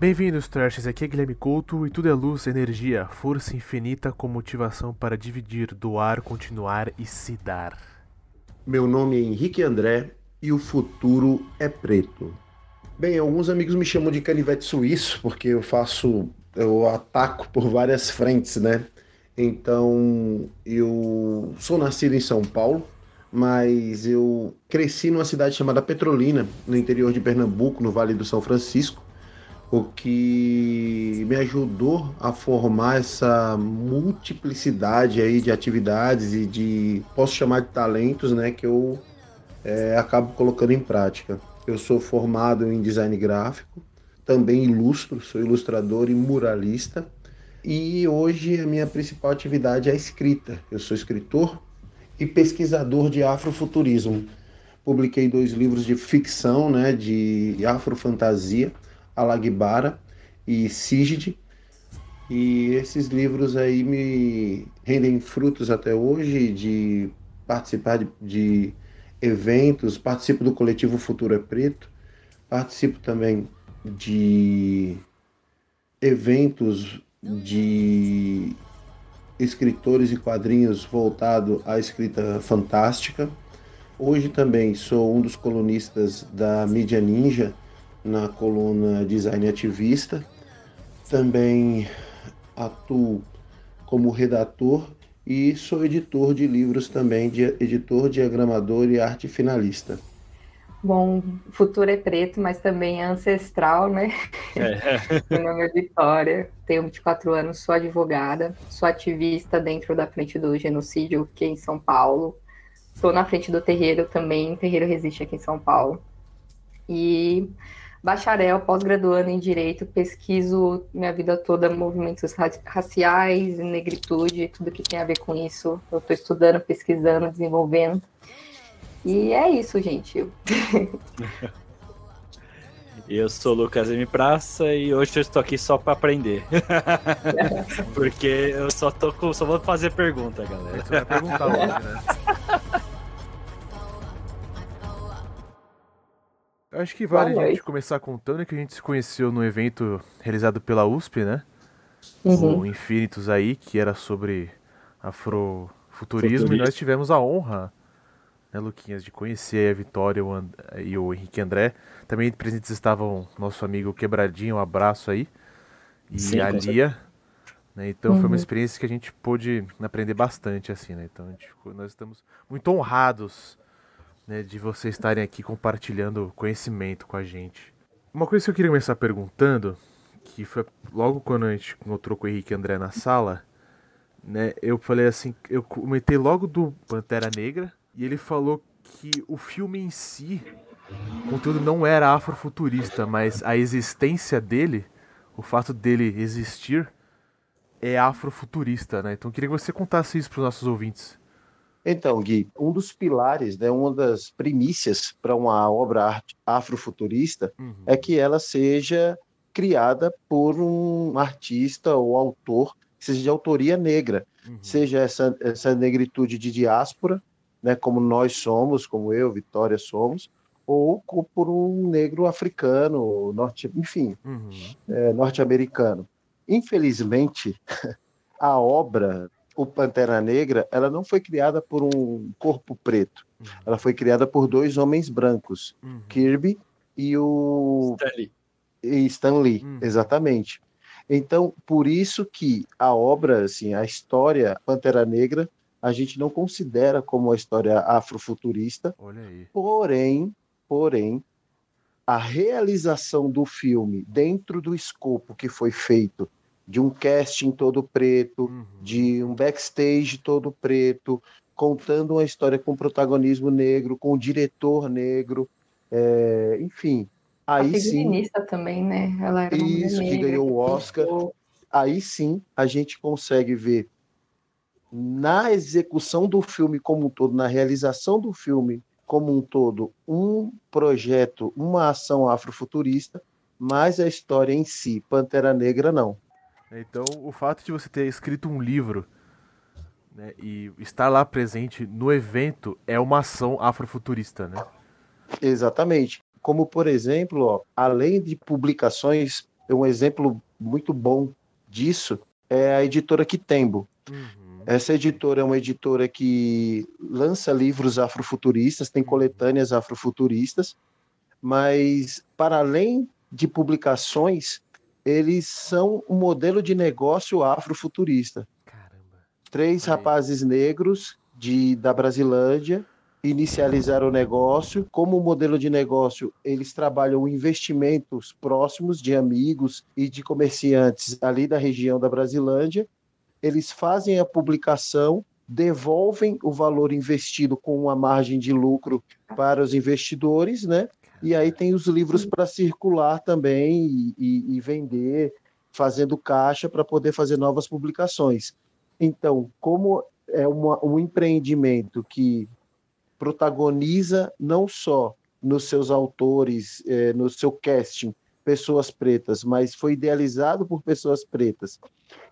Bem-vindos, Trashes. Aqui é Guilherme Couto e tudo é luz, energia, força infinita com motivação para dividir, doar, continuar e se dar. Meu nome é Henrique André e o futuro é preto. Bem, alguns amigos me chamam de canivete suíço porque eu faço, eu ataco por várias frentes, né? Então, eu sou nascido em São Paulo, mas eu cresci numa cidade chamada Petrolina, no interior de Pernambuco, no Vale do São Francisco o que me ajudou a formar essa multiplicidade aí de atividades e de posso chamar de talentos, né, que eu é, acabo colocando em prática. Eu sou formado em design gráfico, também ilustro, sou ilustrador e muralista. E hoje a minha principal atividade é a escrita. Eu sou escritor e pesquisador de afrofuturismo. Publiquei dois livros de ficção, né, de afrofantasia Alagbara e Sigid. E esses livros aí me rendem frutos até hoje de participar de, de eventos, participo do coletivo Futuro é Preto, participo também de eventos de escritores e quadrinhos voltado à escrita fantástica. Hoje também sou um dos colunistas da Mídia Ninja, na coluna Design Ativista. Também atuo como redator e sou editor de livros também, de editor, diagramador e arte finalista. Bom, o futuro é preto, mas também é ancestral, né? É. Meu nome é Vitória, tenho 24 anos, sou advogada, sou ativista dentro da frente do genocídio aqui em São Paulo. Estou na frente do terreiro também, o terreiro resiste aqui em São Paulo. E bacharel, pós-graduando em Direito, pesquiso minha vida toda movimentos raciais, negritude, tudo que tem a ver com isso. Eu estou estudando, pesquisando, desenvolvendo. E é isso, gente. Eu sou Lucas M. Praça e hoje eu estou aqui só para aprender. Porque eu só tô com, só vou fazer pergunta, galera. Você vai perguntar né? Acho que vale a gente começar contando que a gente se conheceu no evento realizado pela USP, né? Uhum. O Infinitus aí, que era sobre afrofuturismo, e nós tivemos a honra, né, Luquinhas, de conhecer a Vitória o And... e o Henrique André. Também presentes estavam nosso amigo Quebradinho, um abraço aí, e Sim, a Lia. Né? Então uhum. foi uma uhum. experiência que a gente pôde aprender bastante, assim, né? Então nós estamos muito honrados né, de vocês estarem aqui compartilhando conhecimento com a gente. Uma coisa que eu queria começar perguntando, que foi logo quando a gente encontrou com o Henrique André na sala, né, eu falei assim, eu comentei logo do Pantera Negra, e ele falou que o filme em si, contudo, não era afrofuturista, mas a existência dele, o fato dele existir, é afrofuturista, né? Então eu queria que você contasse isso para os nossos ouvintes. Então, Gui, um dos pilares, né, uma das primícias para uma obra afrofuturista uhum. é que ela seja criada por um artista ou autor que seja de autoria negra, uhum. seja essa, essa negritude de diáspora, né, como nós somos, como eu, Vitória, somos, ou por um negro africano, norte, enfim, uhum. é, norte-americano. Infelizmente, a obra o Pantera Negra, ela não foi criada por um corpo preto. Uhum. Ela foi criada por dois homens brancos, uhum. Kirby e o Stanley. E Stan Lee, uhum. exatamente. Então, por isso que a obra, assim, a história Pantera Negra, a gente não considera como uma história afrofuturista. Porém, porém, a realização do filme dentro do escopo que foi feito de um casting todo preto, uhum. de um backstage todo preto, contando uma história com protagonismo negro, com diretor negro, é, enfim. Aí a sim. também, né? Ela era isso, que ganhou o Oscar. Aí sim a gente consegue ver na execução do filme como um todo, na realização do filme como um todo, um projeto, uma ação afrofuturista, mas a história em si, Pantera Negra, não. Então, o fato de você ter escrito um livro né, e estar lá presente no evento é uma ação afrofuturista, né? Exatamente. Como, por exemplo, ó, além de publicações um exemplo muito bom disso é a editora Quitembo. Uhum. Essa editora é uma editora que lança livros afrofuturistas, tem coletâneas afrofuturistas, mas para além de publicações, eles são um modelo de negócio afrofuturista. Caramba. Três rapazes negros de, da Brasilândia inicializaram o negócio. Como modelo de negócio, eles trabalham investimentos próximos de amigos e de comerciantes ali da região da Brasilândia. Eles fazem a publicação, devolvem o valor investido com uma margem de lucro para os investidores, né? E aí tem os livros para circular também e, e, e vender, fazendo caixa para poder fazer novas publicações. Então, como é uma, um empreendimento que protagoniza não só nos seus autores, é, no seu casting, pessoas pretas, mas foi idealizado por pessoas pretas.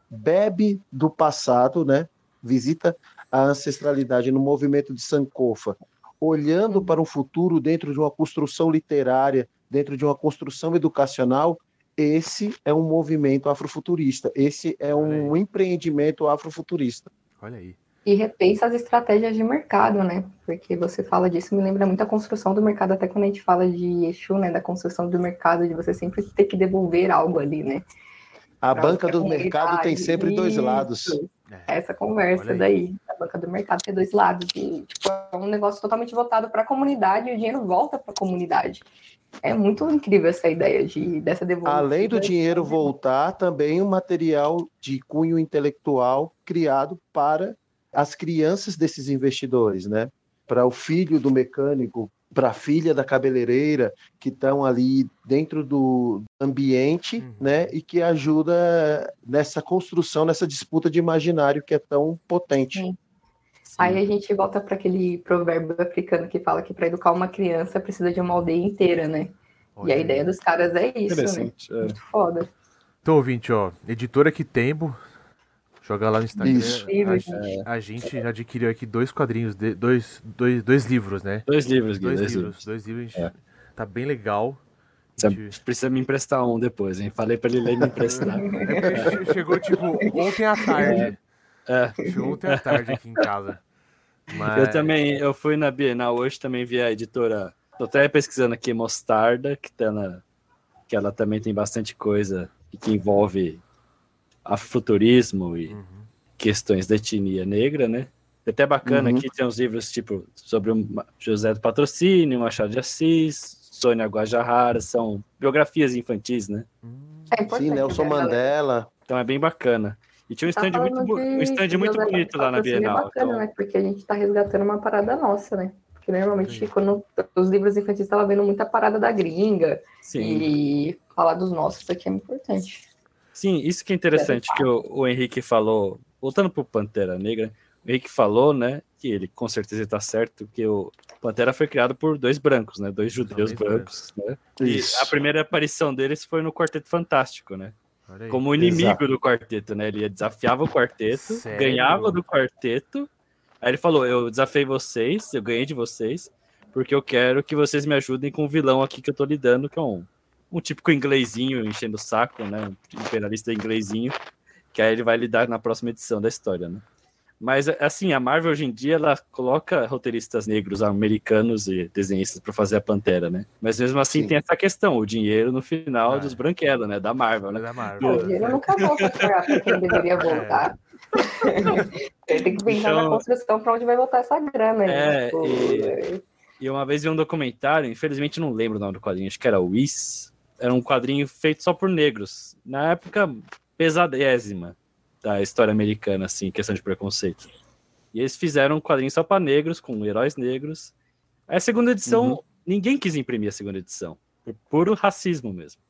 Bebe do passado, né? Visita a ancestralidade no movimento de Sankofa, olhando para um futuro dentro de uma construção literária, dentro de uma construção educacional, esse é um movimento afrofuturista, esse é um empreendimento afrofuturista. Olha aí e repensa as estratégias de mercado, né? Porque você fala disso, me lembra muito a construção do mercado, até quando a gente fala de Exu, né? Da construção do mercado, de você sempre ter que devolver algo ali, né? A banca do mercado tem sempre dois lados. É. Essa conversa daí, a banca do mercado tem dois lados. E, tipo, é um negócio totalmente voltado para a comunidade e o dinheiro volta para a comunidade. É muito incrível essa ideia de, dessa devolução. Além do dinheiro voltar, também um material de cunho intelectual criado para as crianças desses investidores, né? Para o filho do mecânico, para a filha da cabeleireira, que estão ali dentro do ambiente, uhum. né? E que ajuda nessa construção, nessa disputa de imaginário que é tão potente. Sim. Sim. Aí a gente volta para aquele provérbio africano que fala que para educar uma criança precisa de uma aldeia inteira, né? Olha. E a ideia dos caras é isso, né? É. Muito foda. Então, ouvinte, ó, editora Quitembo, Joga lá no Instagram. Isso. A, a, gente adquiriu aqui dois quadrinhos, de, dois, dois, dois livros, né? Dois livros, Gui, dois, dois livros. livros. Dois livros. É. Tá bem legal. Você gente... precisa me emprestar um depois, hein? Falei pra ele ler e me emprestar. É chegou, tipo, ontem à tarde. É. Chegou ontem à tarde aqui em casa. Mas... Eu também, eu fui na Bienal hoje, também vi a editora. Tô até pesquisando aqui Mostarda, que, tá na, que ela também tem bastante coisa que envolve afrofuturismo e uhum. questões da etnia negra, né? É até bacana uhum. aqui tem uns livros tipo sobre o José do Patrocínio, Machado de Assis, Sônia Guajarara, são biografias infantis, né? É Sim, Nelson Mandela. Então é bem bacana. E tinha um stand tá muito, um stand muito bonito lá na Bienal. É bacana, então... né? Porque a gente está resgatando uma parada nossa, né? Porque normalmente Sim. quando os livros infantis estavam vendo muita parada da gringa. Sim. E falar dos nossos isso aqui é importante. Sim, isso que é interessante que o, o Henrique falou, voltando para o Pantera Negra, o Henrique falou, né, que ele com certeza está certo, que o Pantera foi criado por dois brancos, né, dois judeus brancos, né, e a primeira aparição deles foi no Quarteto Fantástico, né, como inimigo Exato. do quarteto, né, ele desafiava o quarteto, Sério? ganhava do quarteto, aí ele falou, eu desafiei vocês, eu ganhei de vocês, porque eu quero que vocês me ajudem com o vilão aqui que eu tô lidando, que é um um típico inglesinho enchendo o saco, né? Um imperialista inglesinho, que aí ele vai lidar na próxima edição da história, né? Mas, assim, a Marvel hoje em dia, ela coloca roteiristas negros, americanos e desenhistas para fazer a Pantera, né? Mas mesmo assim Sim. tem essa questão, o dinheiro no final ah, dos branquelos, né? Da Marvel, né? Da Marvel. O dinheiro nunca volta para quem deveria voltar. É. Ele tem que pensar então, na construção para onde vai voltar essa grana. É, tipo, e, e, uma vez vi um documentário, infelizmente não lembro o nome do quadrinho, acho que era o Wiz, era um quadrinho feito só por negros. Na época pesadésima da história americana, assim, questão de preconceito. E eles fizeram um quadrinho só para negros, com heróis negros. a segunda edição, uhum. ninguém quis imprimir a segunda edição. Por puro racismo mesmo.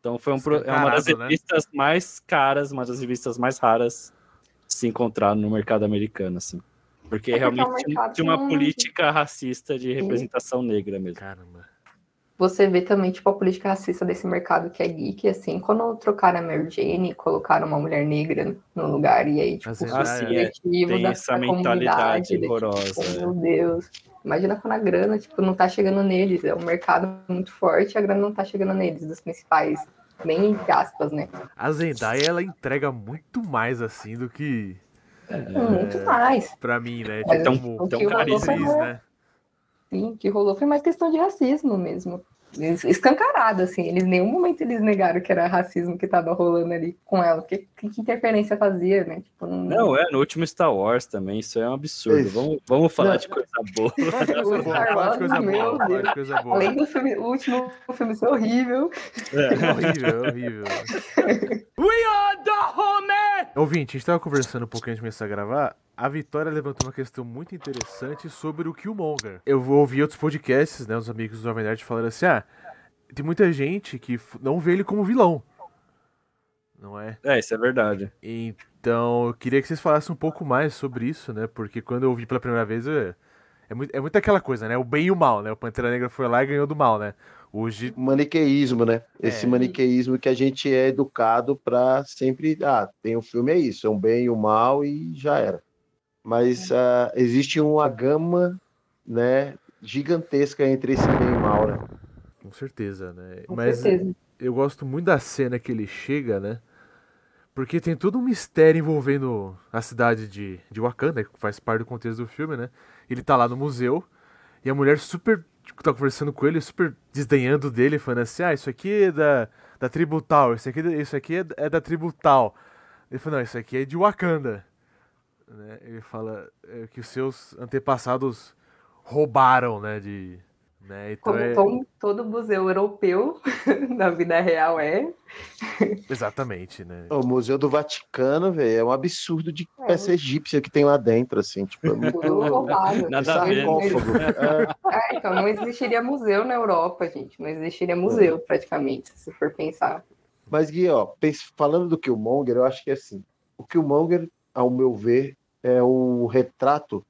Então foi um, é uma das né? revistas né? mais caras, uma das revistas mais raras de se encontrar no mercado americano, assim. Porque é realmente é tinha uma política racista de representação negra mesmo. Caramba você vê também, tipo, a política racista desse mercado que é geek, assim, quando trocaram a Mary Jane, colocaram uma mulher negra no lugar, e aí, tipo, o assim, é, tem essa mentalidade horrorosa. Tipo, meu Deus. Imagina quando a grana, tipo, não tá chegando neles, é um mercado muito forte, a grana não tá chegando neles, dos principais bem entre aspas, né? A Zendaya, ela entrega muito mais, assim, do que... É, muito mais. Pra mim, né? Tipo, tem um carisma, né? Sim, o que rolou foi mais questão de racismo mesmo escancarado, assim. Eles em nenhum momento eles negaram que era racismo que tava rolando ali com ela. Que, que, que interferência fazia, né? Tipo, não... não... é, no último Star Wars também, isso é um absurdo. Vamos, vamos falar não. de coisa boa. vamos falar de coisa boa, de coisa boa. Além do filme, o último filme ser horrível. É, horrível, horrível. We are the home! Ouvinte, a gente tava conversando um pouquinho antes de começar a gravar a Vitória levantou uma questão muito interessante sobre o Killmonger. Eu ouvi outros podcasts, né, os amigos do Jovem Nerd falando assim, ah, tem muita gente que não vê ele como vilão. Não é? É, isso é verdade. Então, eu queria que vocês falassem um pouco mais sobre isso, né? Porque quando eu ouvi pela primeira vez, é, é, muito, é muito aquela coisa, né? O bem e o mal, né? O Pantera Negra foi lá e ganhou do mal, né? Hoje. Maniqueísmo, né? Esse é. maniqueísmo que a gente é educado para sempre. Ah, tem o um filme, é isso, é um bem e o um mal e já era mas uh, existe uma gama, né, gigantesca entre esse bem e mal, né? Com certeza, né? Com mas certeza. eu gosto muito da cena que ele chega, né? Porque tem todo um mistério envolvendo a cidade de, de Wakanda, que faz parte do contexto do filme, né? Ele tá lá no museu e a mulher super tipo, tá conversando com ele, super desdenhando dele, falando assim: ah, isso aqui é da, da tribo tal, isso aqui, isso aqui é, é da tribo tal. Ele falou: não, isso aqui é de Wakanda. Né? Ele fala é, que os seus antepassados roubaram, né? De, né? Então Como é... todo, todo museu europeu na vida real é. Exatamente, né? O Museu do Vaticano, velho, é um absurdo de é. peça egípcia que tem lá dentro, assim, tipo, é muito roubado. Nada a ver. É. então não existiria museu na Europa, gente. Não existiria museu, é. praticamente, se for pensar. Mas, Gui, ó, falando do Killmonger, eu acho que é assim, o Killmonger, ao meu ver, é o retrato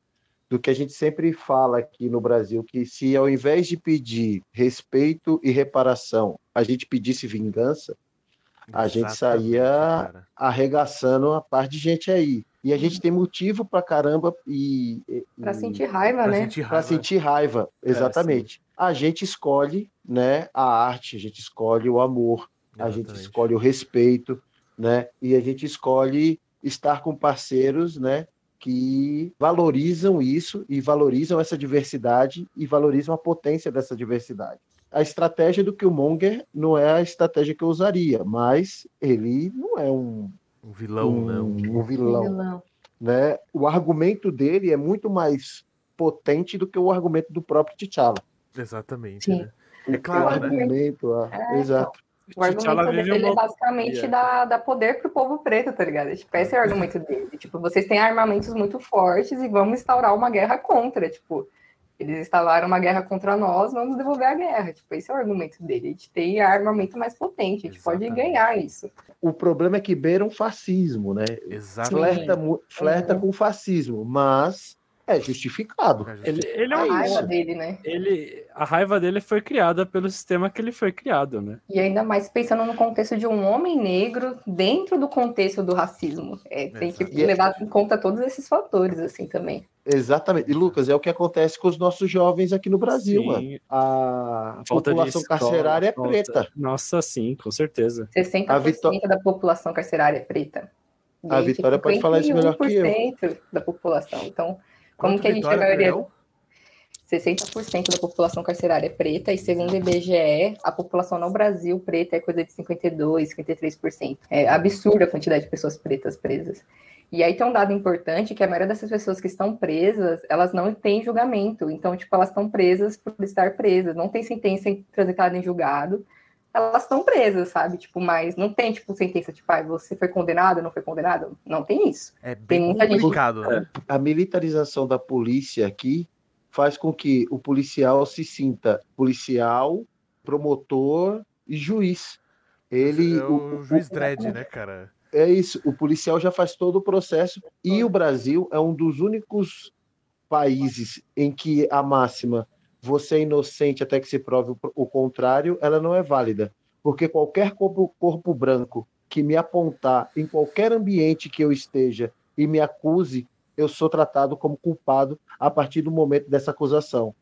do que a gente sempre fala aqui no Brasil, que se ao invés de pedir respeito e reparação, a gente pedisse vingança, a gente saía cara. arregaçando a parte de gente aí. E a gente tem motivo para caramba e. Para sentir raiva, pra né? Para sentir raiva, é, exatamente. É, a gente escolhe né, a arte, a gente escolhe o amor, exatamente. a gente escolhe o respeito, né? E a gente escolhe estar com parceiros, né? que valorizam isso e valorizam essa diversidade e valorizam a potência dessa diversidade. A estratégia do Killmonger não é a estratégia que eu usaria, mas ele não é um, um vilão, um, né? Um, vilão, vilão. Né? O argumento dele é muito mais potente do que o argumento do próprio T'Challa. Exatamente. Né? É claro, o né? argumento, é, então. exato. O argumento dele é basicamente dar, dar poder pro povo preto, tá ligado? Tipo, esse é o argumento dele. Tipo, vocês têm armamentos muito fortes e vamos instaurar uma guerra contra. Tipo, eles instalaram uma guerra contra nós, vamos devolver a guerra. Tipo, esse é o argumento dele. A gente tem armamento mais potente, a gente Exatamente. pode ganhar isso. O problema é que beira um fascismo, né? Exatamente. Flerta, flerta uhum. com fascismo, mas é justificado. Ele, ele é a raiva dele, né? Ele, a raiva dele foi criada pelo sistema que ele foi criado, né? E ainda mais pensando no contexto de um homem negro dentro do contexto do racismo. É, tem que levar em conta todos esses fatores, assim, também. Exatamente. E, Lucas, é o que acontece com os nossos jovens aqui no Brasil, sim. mano. A Falta população carcerária é preta. Nossa, sim, com certeza. 60% Vitó... da população carcerária é preta. A Vitória pode falar isso melhor que eu. da população. Então, como que a gente a maioria... 60% da população carcerária é preta, e segundo o IBGE, a população no Brasil preta é coisa de 52%, 53%. É absurda a quantidade de pessoas pretas presas. E aí tem um dado importante que a maioria dessas pessoas que estão presas, elas não têm julgamento. Então, tipo, elas estão presas por estar presas, não tem sentença transitada em julgado. Elas estão presas, sabe? Tipo, mas não tem, tipo, sentença, tipo, ah, você foi condenado, não foi condenado? Não tem isso. É bem tem muita complicado, gente... né? A militarização da polícia aqui faz com que o policial se sinta policial, promotor e juiz. Ele. É o, o juiz dread, né, cara? É isso. O policial já faz todo o processo e o Brasil é um dos únicos países em que a máxima você é inocente até que se prove o contrário, ela não é válida. Porque qualquer corpo, corpo branco que me apontar em qualquer ambiente que eu esteja e me acuse, eu sou tratado como culpado a partir do momento dessa acusação.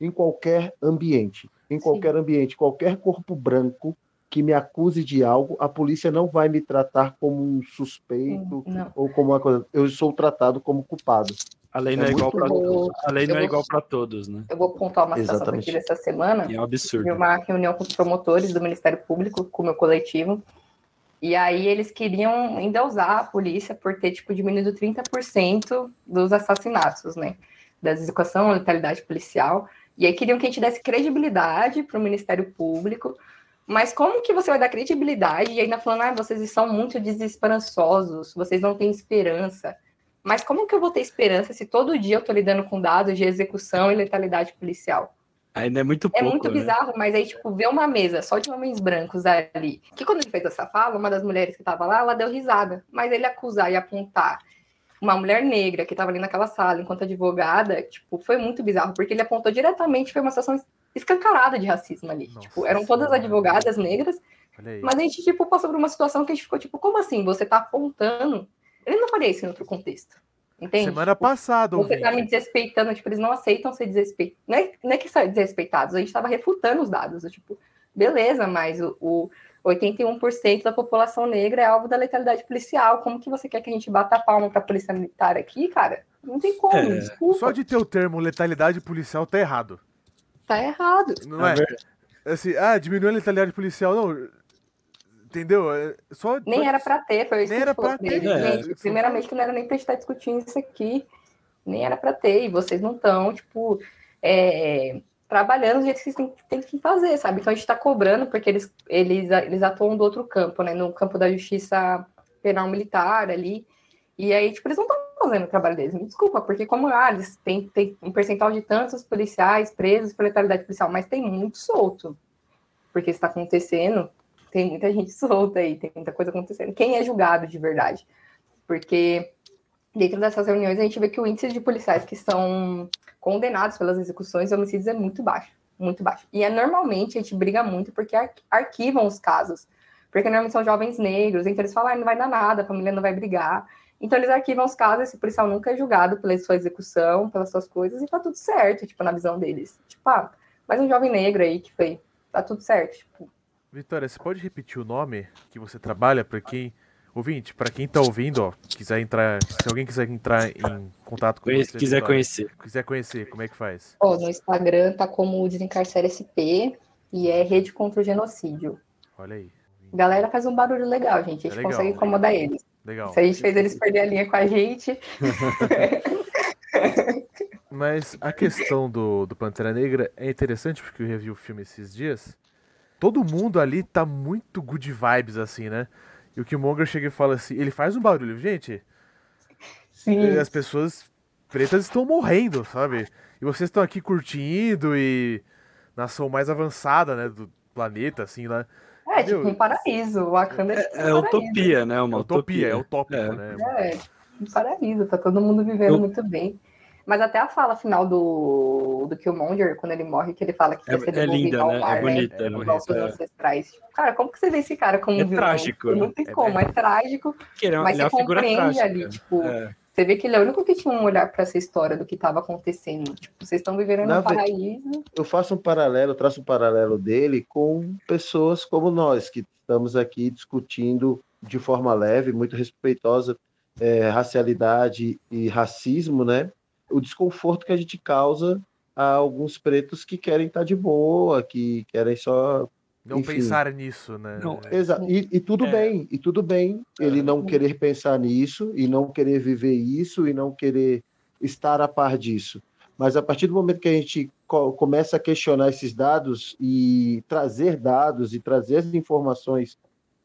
Em qualquer ambiente, em qualquer Sim. ambiente, qualquer corpo branco que me acuse de algo, a polícia não vai me tratar como um suspeito Não. ou como uma coisa. Eu sou tratado como culpado. A lei É não é, igual muito para a lei não é vou- igual para todos, né? Eu vou pontuar uma situação que eu Exatamente. tive essa semana. E é um absurdo. Tive uma reunião com os promotores do Ministério Público, com o meu coletivo. E aí eles queriam endeusar a polícia por ter, tipo, diminuído 30% dos assassinatos, né? Da execução, letalidade policial. E aí queriam que a gente desse credibilidade para o Ministério Público. Mas como que você vai dar credibilidade e ainda falando, ah, vocês são muito desesperançosos, vocês não têm esperança. Mas como que eu vou ter esperança se todo dia eu tô lidando com dados de execução e letalidade policial? Ainda é muito É pouco, muito né? bizarro, mas aí, tipo, ver uma mesa só de homens brancos ali. Que quando ele fez essa fala, uma das mulheres que tava lá, ela deu risada. Mas ele acusar e apontar uma mulher negra que tava ali naquela sala enquanto advogada, tipo, foi muito bizarro, porque ele apontou diretamente, foi uma situação escancarada de racismo ali. Nossa tipo, eram todas Senhora. advogadas negras, mas a gente, tipo, passou por uma situação que a gente ficou, tipo, como assim? Você tá apontando? Faria isso em outro contexto. Entende? Semana Tipo, passada, você tá me desrespeitando, tipo, eles não aceitam ser desrespeitados. Não é, não é que são desrespeitados, a gente tava refutando os dados. Tipo, beleza, mas o, o 81% da população negra é alvo da letalidade policial. Como que você quer que a gente bata a palma pra polícia militar aqui, cara? Não tem como, É, desculpa. Só de ter o termo letalidade policial tá errado. Tá errado. Não É é? Assim, ah, diminuiu a letalidade policial. Não. Entendeu? É Só, Nem só- era pra ter, foi isso Nem que era pra ter, é. Gente, primeiramente que não era nem gente estar discutindo isso aqui. Nem era pra ter. E vocês não estão, tipo, é, trabalhando do jeito que vocês têm, têm que fazer, sabe? Então a gente tá cobrando porque eles, eles, eles atuam do outro campo, né? No campo da justiça penal militar ali. E aí, tipo, eles não estão fazendo o trabalho deles. Me desculpa, porque como ah, eles têm, têm um percentual de tantos policiais presos por letalidade policial, mas tem muito solto. Porque está acontecendo, tem muita gente solta aí, tem muita coisa acontecendo. Quem é julgado de verdade? Porque dentro dessas reuniões a gente vê que o índice de policiais que são condenados pelas execuções e homicídios é muito baixo, muito baixo. E é normalmente a gente briga muito porque ar- arquivam os casos. Porque normalmente são jovens negros, então eles falam, ah, não vai dar nada, a família não vai brigar. Então eles arquivam os casos, esse policial nunca é julgado pela sua execução, pelas suas coisas, e tá tudo certo, tipo, na visão deles. Tipo, ah, mais um jovem negro aí que foi, tá tudo certo. Tipo, Vitória, você pode repetir o nome que você trabalha para quem. Ouvinte, para quem tá ouvindo, ó, quiser entrar. Se alguém quiser entrar em contato com você. quiser Vitória, conhecer. Quiser conhecer, como é que faz? Ó, no Instagram tá como Desencarcera SP e é Rede contra o Genocídio. Olha aí. Galera faz um barulho legal, gente. A gente É legal. consegue incomodar eles. Legal. Se a gente fez eles perder a linha com a gente, Mas a questão do, do Pantera Negra é interessante porque eu revi o filme esses dias. Todo mundo ali tá muito good vibes, assim, né? E o Killmonger chega e fala assim, ele faz um barulho, gente. sim, As pessoas pretas estão morrendo, sabe? E vocês estão aqui curtindo e nação mais avançada, né, do planeta, assim, lá. é tipo Meu, um paraíso. O Wakanda é, tipo É um paraíso. utopia, né? É Uma utopia, é utopia. utópico, É. né? É, um paraíso. Tá todo mundo vivendo Eu- muito bem. Mas até a fala final do, do Killmonger, quando ele morre, que ele fala que É- quer ser é devolvido linda, ao né? É mar, bonita, é Igual bonita, seus é. ancestrais. Cara, como que você vê esse cara como É vilão? trágico, Não né? tem É como, é trágico. Que ele é, Mas ele é você uma figura compreende trágica. ali, tipo, É. Você vê que ele é o único que tinha um olhar para essa história do que estava acontecendo. Tipo, vocês estão vivendo Na num ve- paraíso. Eu faço um paralelo, traço um paralelo dele com pessoas como nós, que estamos aqui discutindo de forma leve, muito respeitosa, é, racialidade e racismo, né? O desconforto que a gente causa a alguns pretos que querem estar de boa, que querem só Não Enfim. pensar nisso, né? Não, Exa e, e tudo É. bem, e tudo bem ele não querer pensar nisso, e não querer viver isso, e não querer estar a par disso. Mas a partir do momento que a gente co- começa a questionar esses dados e trazer dados e trazer as informações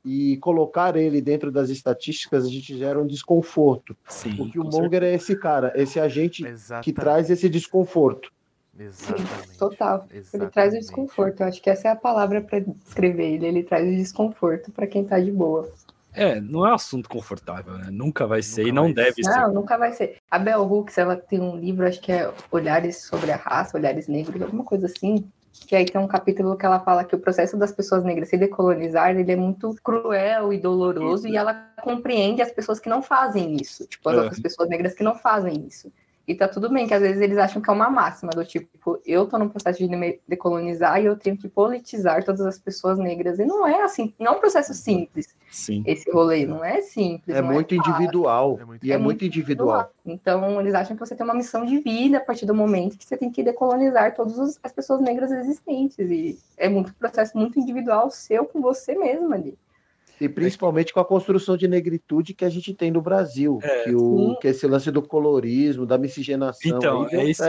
e colocar ele dentro das estatísticas, a gente gera um desconforto. Sim, Porque o Monger é esse cara, esse agente que Exatamente. traz esse desconforto. Exatamente. Total. Ele Exatamente. traz o desconforto. Eu acho que essa é a palavra para descrever ele. Ele traz o desconforto para quem tá de boa. É, não é um assunto confortável, né? Nunca vai ser Nunca e não vai deve ser. Não, nunca vai ser. A Bell Hooks, ela tem um livro, acho que é Olhares sobre a Raça, Olhares Negros, alguma coisa assim. Que aí tem um capítulo que ela fala que o processo das pessoas negras se decolonizar, ele é muito cruel e doloroso, e ela compreende as pessoas que não fazem isso. Tipo, as É. outras pessoas negras que não fazem isso. E tá tudo bem, que às vezes eles acham que é uma máxima, do tipo, eu tô no processo de decolonizar e eu tenho que politizar todas as pessoas negras. E não é assim, não é um processo simples. Sim. Esse rolê não é simples. É muito é individual. É muito, e é, é muito individual. individual. Então, eles acham que você tem uma missão de vida a partir do momento que você tem que decolonizar todas as pessoas negras existentes. E é muito processo muito individual seu com você mesmo ali. E principalmente com a construção de negritude que a gente tem no Brasil, é, que, o, que esse lance do colorismo, da miscigenação. Então, é isso,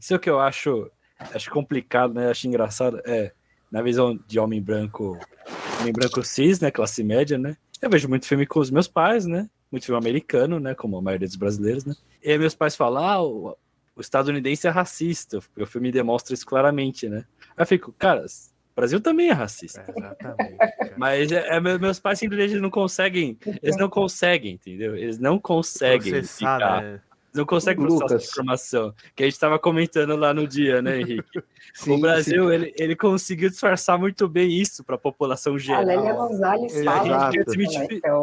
isso é o que eu acho, acho complicado, né? Acho engraçado. É, na visão de homem branco, homem branco cis, né? Classe média, né? Eu vejo muito filme com os meus pais, né? Muito filme americano, né? Como a maioria dos brasileiros, né? E aí meus pais falam, ah, o, o estadunidense é racista. O filme demonstra isso claramente, né? Aí eu fico, caras, o Brasil também é racista. É, exatamente. Mas é, é, meus pais simplesmente não conseguem. Eles não conseguem, entendeu? Eles não conseguem ficar. Né? Não conseguem processar essa informação. Que a gente estava comentando lá no dia, né, Henrique? sim, o Brasil, ele, ele conseguiu disfarçar muito bem isso para a população geral. A Lélia Gonzalez fala desmistificar é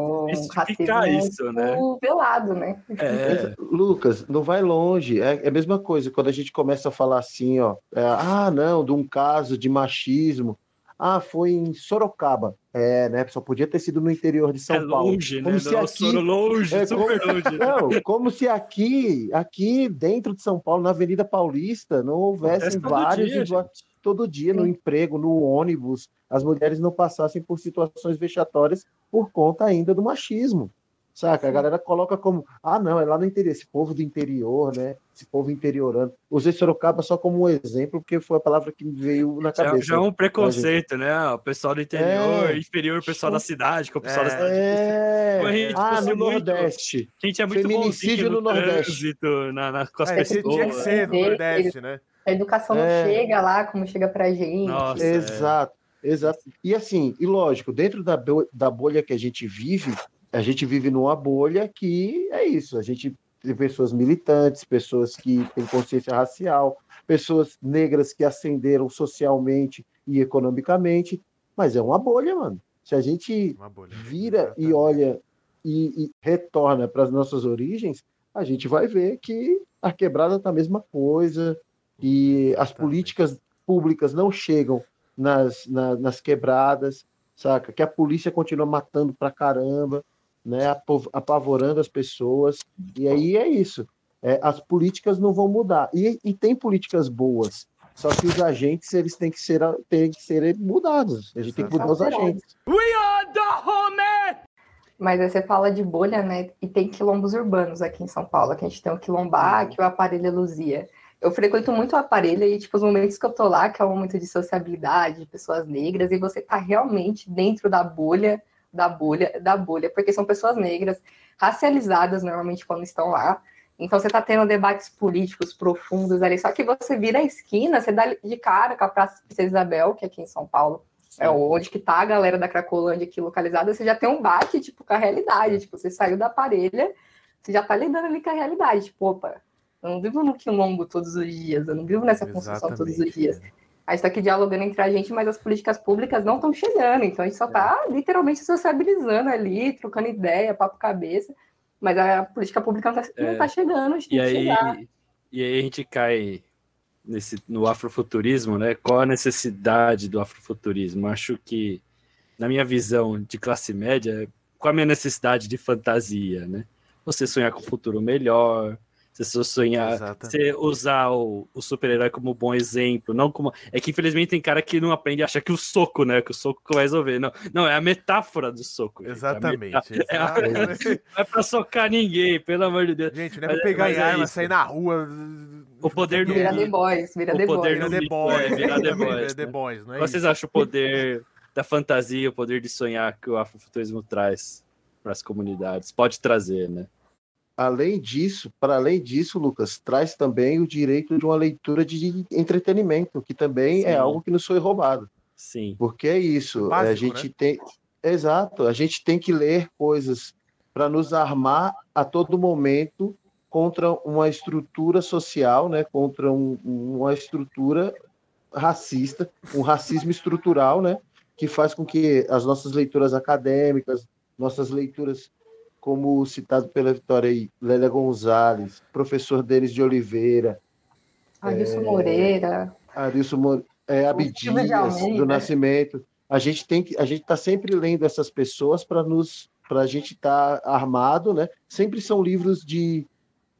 um isso, né? velado, né? É. Lucas, não vai longe. É, é, a mesma coisa quando a gente começa a falar assim, ó. É, ah, não, de um caso de machismo. Ah, foi em Sorocaba. É, né? Só podia ter sido no interior de São é Paulo. Longe, como né? Se Não, aqui, longe, é, super como, longe. Não, como se aqui, aqui dentro de São Paulo, na Avenida Paulista, não houvessem vários dia, todo dia no emprego, no ônibus, as mulheres não passassem por situações vexatórias por conta ainda do machismo. Saca? A galera coloca como, ah, não, é lá no interior, esse povo do interior, né? Esse povo interiorano. Usei Sorocaba só como um exemplo, porque foi a palavra que me veio na cabeça. Já, já é um preconceito, né? O pessoal do interior, é... inferior, o pessoal da cidade, com o pessoal é... da cidade. É... ah, no muito... Nordeste. A gente é muito Feminicídio no, no Nordeste. Na, na, com as é, pessoas. Tinha que ser no Nordeste, né? A educação não é. chega lá como chega pra gente. Nossa, Exato. Exato. E assim, e lógico, dentro da, da bolha que a gente vive, a gente vive numa bolha que é isso, a gente tem pessoas militantes, pessoas que têm consciência racial, pessoas negras que ascenderam socialmente e economicamente, mas é uma bolha, mano. Se a gente vira exatamente. e olha e, e retorna para as nossas origens, a gente vai ver que a quebrada tá a mesma coisa, e as políticas públicas não chegam nas, na, nas quebradas, saca? Que a polícia continua matando pra caramba, né, apavorando as pessoas. E aí é isso. É, as políticas não vão mudar. E, e, tem políticas boas. Só que os agentes eles têm que ser, têm que ser mudados. A gente tem que mudar os agentes. We are the home! Mas aí você fala de bolha, né? E tem quilombos urbanos aqui em São Paulo, que a gente tem o quilombar, que o aparelho Luzia. Eu frequento muito o aparelho e, tipo, os momentos que eu tô lá, que é um momento de sociabilidade, de pessoas negras, e você tá realmente dentro da bolha da bolha, da bolha, porque são pessoas negras, racializadas normalmente quando estão lá. Então você está tendo debates políticos profundos ali, só que você vira a esquina, você dá de cara com a Praça Princesa Isabel, que é aqui em São Paulo, é onde que tá a galera da Cracolândia aqui localizada, você já tem um bate, tipo, com a realidade, tipo, você saiu da parelha, você já tá lidando ali com a realidade, tipo, opa, eu não vivo no quilombo todos os dias, eu não vivo nessa construção todos os dias. A gente está aqui dialogando entre a gente, mas as políticas públicas não estão chegando. Então a gente só está é. literalmente sociabilizando ali, trocando ideia, papo cabeça, mas a política pública não está é. tá chegando. e, aí, e aí a gente cai nesse, no afrofuturismo, né? Qual a necessidade do afrofuturismo? Acho que, na minha visão de classe média, qual a minha necessidade de fantasia, né? Você sonhar com um futuro melhor, você sonhar, você usar o, o super-herói como bom exemplo, não como. É que infelizmente tem cara que não aprende a achar que o soco, né? Que o soco vai resolver. Não, não é a metáfora do soco. Exatamente. É a... não é pra socar ninguém, pelo amor de Deus. Gente, não é pra pegar em é arma, sair na rua. O poder do. Vira The Boys, vira The Boys. Vira The Boys. É, vira The Boys. The Boys não é Vocês acham o poder da fantasia, o poder de sonhar que o afrofuturismo traz para as comunidades? Pode trazer, né? Além disso, para além disso, Lucas, traz também o direito de uma leitura de entretenimento, que também é Sim. é algo que nos foi roubado. Sim. Porque é isso, Básico, a gente né? tem Exato, a gente tem que ler coisas para nos armar a todo momento contra uma estrutura social, né, contra um, uma estrutura racista, um racismo estrutural, né, que faz com que as nossas leituras acadêmicas, nossas leituras como citado pela Vitória aí, Lélia Gonzalez, professor Denis de Oliveira. Adilson é, Moreira. Adilson Moreira. É, Abdias, do Nascimento. A gente tem que, a gente está sempre lendo essas pessoas para nos, para a gente estar tá armado, né? Sempre são livros de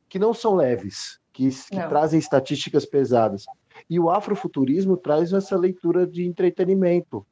que não são leves, que, que trazem estatísticas pesadas. E o afrofuturismo traz essa leitura de entretenimento.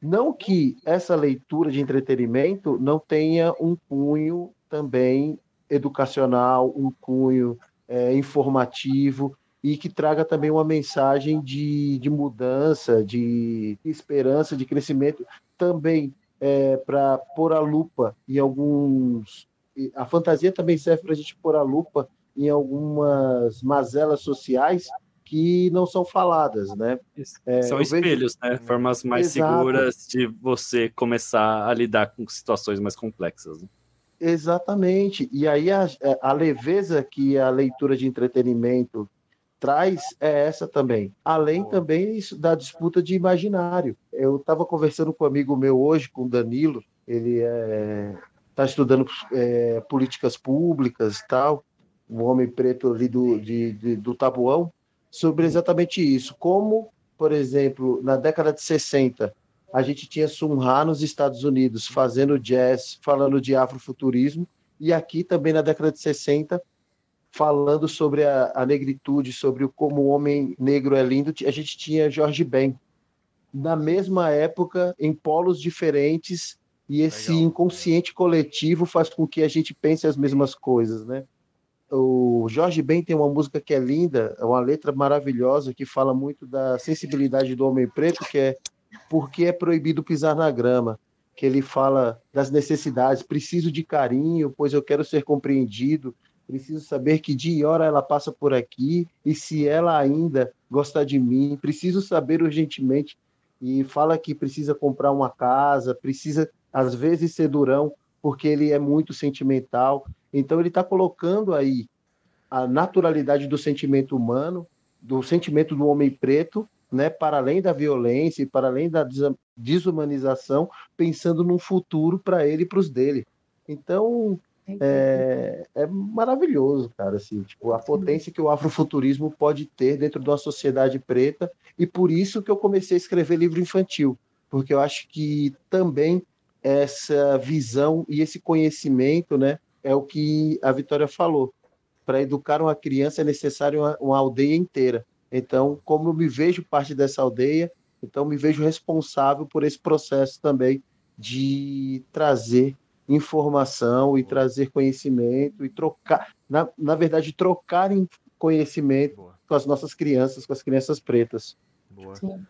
Não que essa leitura de entretenimento não tenha um cunho também educacional, um cunho é, informativo e que traga também uma mensagem de, de mudança, de esperança, de crescimento, também é, para pôr a lupa em alguns. A fantasia também serve para a gente pôr a lupa em algumas mazelas sociais que não são faladas, né? É, são espelhos, vejo... né? Formas mais Exato. seguras de você começar a lidar com situações mais complexas. Né? Exatamente. E aí a, a leveza que a leitura de entretenimento traz é essa também. Além também da disputa de imaginário. Eu estava conversando com um amigo meu hoje, com o Danilo, ele está é, tá estudando é, políticas públicas e tal, um homem preto ali do, de, de, do Tabuão, sobre exatamente isso. Como, por exemplo, na década de 60, a gente tinha Sun Ra nos Estados Unidos fazendo jazz, falando de afrofuturismo, e aqui também na década de 60, falando sobre a, a negritude, sobre o, como o homem negro é lindo, a gente tinha Jorge Ben. Na mesma época, em polos diferentes, e esse Legal. inconsciente coletivo faz com que a gente pense as mesmas coisas, né? O Jorge Ben tem uma música que é linda, é uma letra maravilhosa que fala muito da sensibilidade do homem preto, que é Porque é proibido pisar na grama, que ele fala das necessidades, preciso de carinho, pois eu quero ser compreendido, preciso saber que dia e hora ela passa por aqui e se ela ainda gosta de mim, preciso saber urgentemente. E fala que precisa comprar uma casa, precisa às vezes ser durão, porque ele é muito sentimental então ele está colocando aí a naturalidade do sentimento humano, do sentimento do homem preto, né, para além da violência e para além da desumanização, pensando num futuro para ele e para os dele. Então é, é, maravilhoso, cara, assim, tipo, a potência que o afrofuturismo pode ter dentro de uma sociedade preta e por isso que eu comecei a escrever livro infantil, porque eu acho que também essa visão e esse conhecimento, né, é o que a Vitória falou. Para educar uma criança é necessário uma, uma aldeia inteira. Então, como eu me vejo parte dessa aldeia, então me vejo responsável por esse processo também de trazer informação e trazer conhecimento e trocar, na, na verdade, trocar conhecimento Boa. com as nossas crianças, com as crianças pretas. Boa. Sim.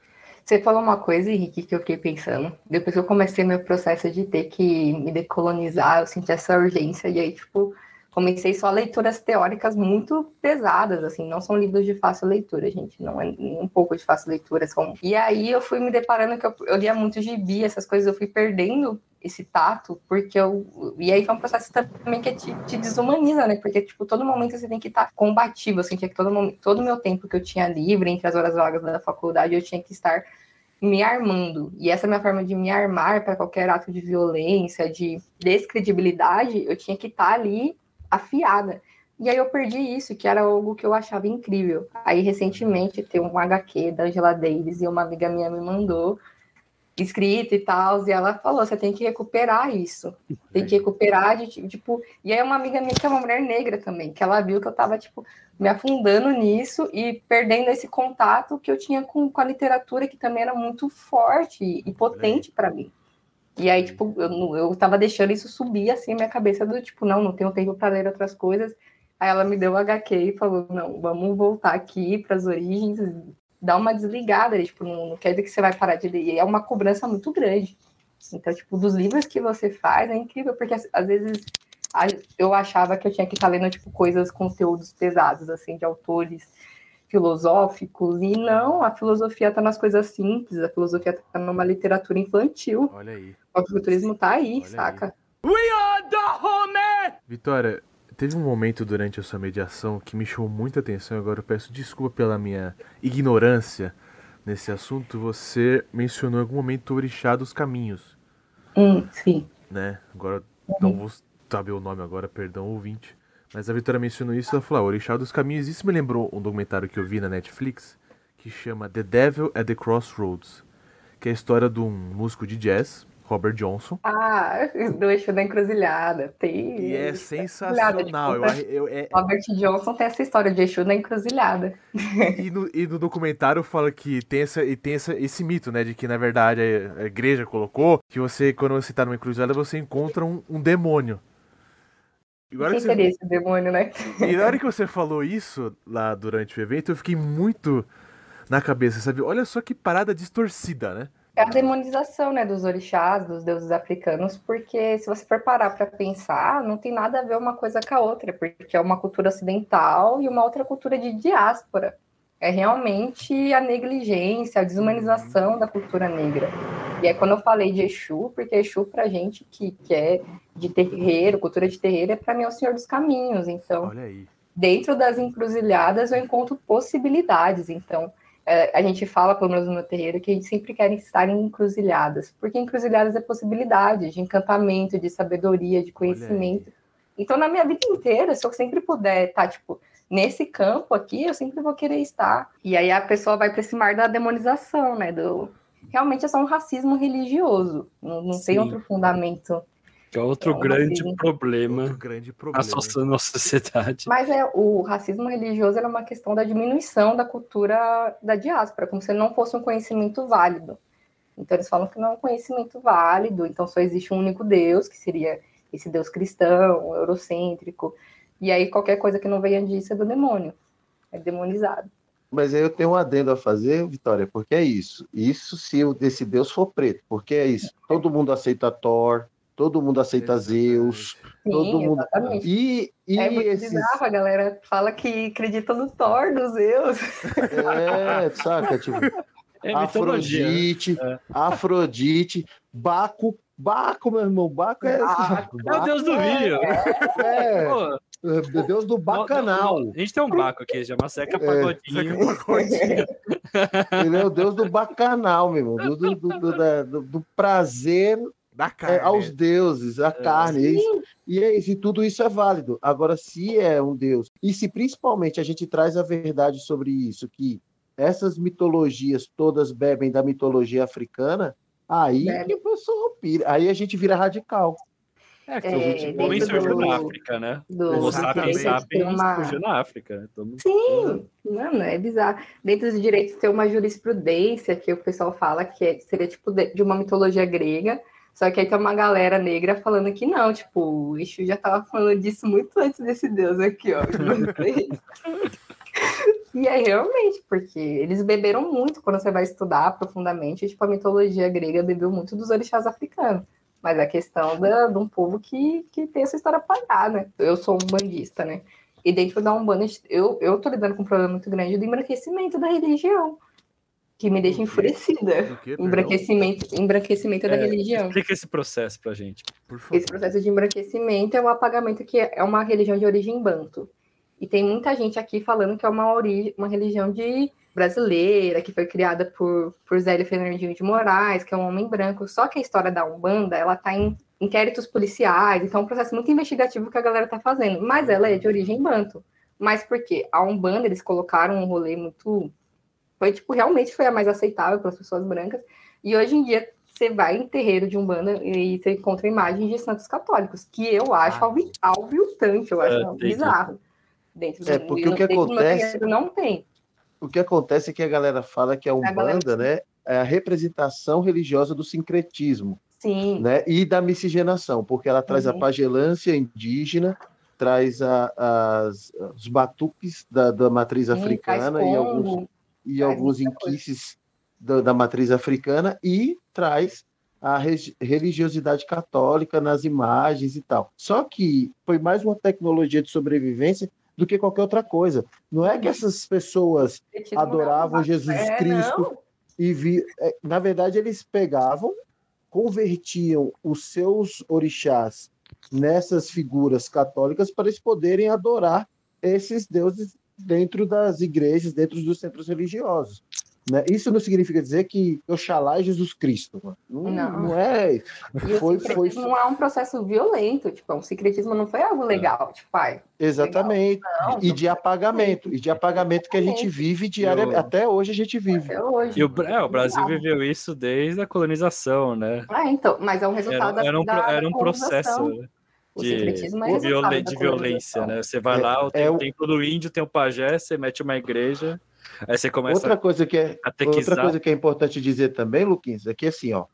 Você falou uma coisa, Henrique, que eu fiquei pensando. Depois que eu comecei meu processo de ter que me decolonizar, eu senti essa urgência, e aí, tipo, comecei só leituras teóricas muito pesadas, assim, não são livros de fácil leitura, gente, não é um pouco de fácil leitura. São... E aí eu fui me deparando que eu, eu lia muito gibi, essas coisas, eu fui perdendo esse tato, porque eu. E aí foi um processo também que te, te desumaniza, né? Porque, tipo, todo momento você tem que estar combativo. Eu sentia que todo momento, todo o meu tempo que eu tinha livre, entre as horas vagas da faculdade, eu tinha que estar me armando. E essa é minha forma de me armar para qualquer ato de violência, de descredibilidade, eu tinha que estar ali afiada. E aí eu perdi isso, que era algo que eu achava incrível. Aí recentemente tem um HQ da Angela Davis e uma amiga minha me mandou escrita e tal, e ela falou, você tem que recuperar isso, tem que recuperar de, tipo, e aí uma amiga minha que é uma mulher negra também, que ela viu que eu tava, tipo, me afundando nisso e perdendo esse contato que eu tinha com, com a literatura, que também era muito forte e potente para mim. E aí, tipo, eu, eu tava deixando isso subir, assim, a minha cabeça do, tipo, não, não tenho tempo para ler outras coisas, Aí ela me deu o HQ e falou: não, vamos voltar aqui para as origens, dá uma desligada, tipo, não, não, quer dizer que você vai parar de ler. É uma cobrança muito grande. Então, tipo, dos livros que você faz é incrível, porque às vezes eu achava que eu tinha que estar lendo, tipo, coisas, conteúdos pesados, assim, de autores filosóficos, e não, a filosofia está nas coisas simples, a filosofia está numa literatura infantil. Olha aí. O futurismo está aí, Olha saca? Aí. We are the home! Vitória, Teve um momento durante a sua mediação que me chamou muita atenção, agora eu peço desculpa pela minha ignorância nesse assunto. Você mencionou em algum momento o orixá dos caminhos. Hum, sim. Né? Agora, então, saber o nome agora, perdão, ouvinte. Mas a Vitória mencionou isso, ela falou, ah, Orixá dos Caminhos. Isso me lembrou um documentário que eu vi na Netflix, que chama The Devil at the Crossroads, que é a história de um músico de jazz, Robert Johnson. Ah, do eixo da encruzilhada. Tem. E é sensacional. Eu, eu, é... Robert Johnson tem essa história de eixo da encruzilhada. E no, e no documentário fala que tem, essa, e tem essa, esse mito, né? De que na verdade a igreja colocou que você, quando você tá numa encruzilhada, você encontra um, um demônio. Agora que seria esse demônio, né? E na hora que você falou isso lá durante o evento, eu fiquei muito na cabeça, sabe? Olha só que parada distorcida, né? É a demonização, né, dos orixás, dos deuses africanos, porque se você for parar para pensar, não tem nada a ver uma coisa com a outra, porque é uma cultura ocidental e uma outra cultura de diáspora. É realmente a negligência, a desumanização uhum. da cultura negra. E é quando eu falei de Exu, porque Exu, pra gente que, que é de terreiro, cultura de terreiro, é para mim é o Senhor dos Caminhos. Então, dentro das encruzilhadas, eu encontro possibilidades. Então, é, a gente fala, pelo menos no meu terreiro, que a gente sempre quer estar em encruzilhadas, porque encruzilhadas é possibilidade de encantamento, de sabedoria, de conhecimento. Então, na minha vida inteira, se eu sempre puder estar, tá, tipo, nesse campo aqui, eu sempre vou querer estar. E aí a pessoa vai para esse mar da demonização, né? Do... Realmente é só um racismo religioso, não, não tem outro fundamento que é outro é grande problema, outro grande problema na nossa sociedade. Mas é, o racismo religioso é uma questão da diminuição da cultura da diáspora, como se não fosse um conhecimento válido. Então eles falam que não é um conhecimento válido, então só existe um único Deus, que seria esse Deus cristão, eurocêntrico. E aí qualquer coisa que não venha disso é do demônio, é demonizado. Mas aí eu tenho um adendo a fazer, Vitória, porque é isso. Isso se esse Deus for preto, porque é isso. Todo mundo aceita Thor, todo mundo aceita exatamente. Zeus, Sim, todo mundo. Exatamente. E, e é muito esses... bizarro, a galera fala que acredita no Thor do Zeus. É, saca? Tipo, é Afrodite, é. Afrodite, Baco, Baco, meu irmão, Baco é. Baco, é o deus do vinho. É. é. é Deus do bacanal. Não, não, a gente tem um Baco aqui, chama Seca Pagodinho. É. Ele é o Deus do bacanal, meu irmão. Do, do, do, do, do prazer da carne. É, aos deuses, a é, carne. Isso, e, é isso, e tudo isso é válido. Agora, se é um deus, e se principalmente a gente traz a verdade sobre isso, que essas mitologias todas bebem da mitologia africana, aí a pessoa pira, aí a gente vira radical. É, que é, o homem surgiu do, na África, né? Do, o Sapiens Sapiens uma... surgiu na África. Todo... Sim, não, é bizarro. Dentro dos direitos tem uma jurisprudência que o pessoal fala que é, seria tipo de, de uma mitologia grega, só que aí tem uma galera negra falando que não, tipo, o Exu já tava falando disso muito antes desse deus aqui, ó. e é realmente, porque eles beberam muito quando você vai estudar profundamente, tipo, a mitologia grega bebeu muito dos orixás africanos. Mas a questão da, de um povo que, que tem essa história apagada, né? Eu sou um bandista, né? E dentro da Umbanda, eu, eu tô lidando com um problema muito grande do embranquecimento da religião que me deixa enfurecida. embranquecimento, embranquecimento é, da religião. Explica esse processo pra gente, por favor. Esse processo de embranquecimento é um apagamento que é uma religião de origem banto. E tem muita gente aqui falando que é uma, origem, uma religião de brasileira, que foi criada por, por Zélio Fernandinho de Moraes, que é um homem branco. Só que a história da Umbanda, ela tá em inquéritos policiais, então é um processo muito investigativo que a galera tá fazendo. Mas ela é de origem banto. Mas por quê? A Umbanda, eles colocaram um rolê muito foi, tipo, realmente foi a mais aceitável para as pessoas brancas. E hoje em dia, você vai em terreiro de Umbanda e você encontra imagens de santos católicos, que eu acho ah. alviltante, eu acho é, bizarro. Dentro do, é, porque o que acontece... não tem. O que acontece é que a galera fala que a Umbanda, a né, é a representação religiosa do sincretismo. Sim. Né, e da miscigenação, porque ela traz uhum. a pagelância indígena, traz a, as, os batuques da, da matriz Sim, africana e alguns e alguns inquices da, da, matriz africana e traz a religiosidade católica nas imagens e tal. Só que foi mais uma tecnologia de sobrevivência do que qualquer outra coisa. Não é que essas pessoas adoravam Jesus é, Cristo e vi... É, na verdade eles pegavam, convertiam os seus orixás nessas figuras católicas para eles poderem adorar esses deuses dentro das igrejas, dentro dos centros religiosos. Né? Isso não significa dizer que Oxalá é Jesus Cristo. Mano. Não, não. não é. Foi, foi, não é um processo violento, tipo, o secretismo não foi algo legal, tipo, pai. Exatamente. Não, e de apagamento, e de apagamento que a gente vive diariamente, até hoje a gente vive. Até hoje. E o, é, o Brasil viveu isso desde a colonização, né? Ah, então, mas é um resultado era, era um, da, era um processo. Né? de, é violen de violência, né? Você vai é, lá, tem é o templo do índio, tem o pajé, você mete uma igreja, aí você começa outra coisa que é Outra coisa que é importante dizer também, Luquinhos, é que assim, ó,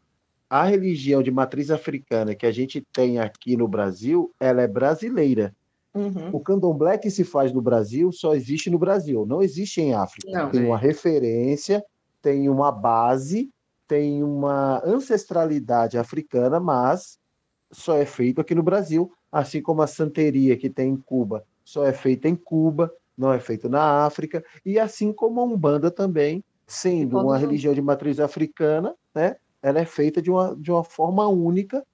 a religião de matriz africana que a gente tem aqui no Brasil, ela é brasileira. Uhum. O candomblé que se faz no Brasil só existe no Brasil, não existe em África. Não, tem uma referência, tem uma base, tem uma ancestralidade africana, mas só é feito aqui no Brasil, assim como a santeria que tem em Cuba só é feita em Cuba, não é feito na África, e assim como a Umbanda também, sendo uma religião de matriz africana, né, ela é feita de uma, de uma forma única,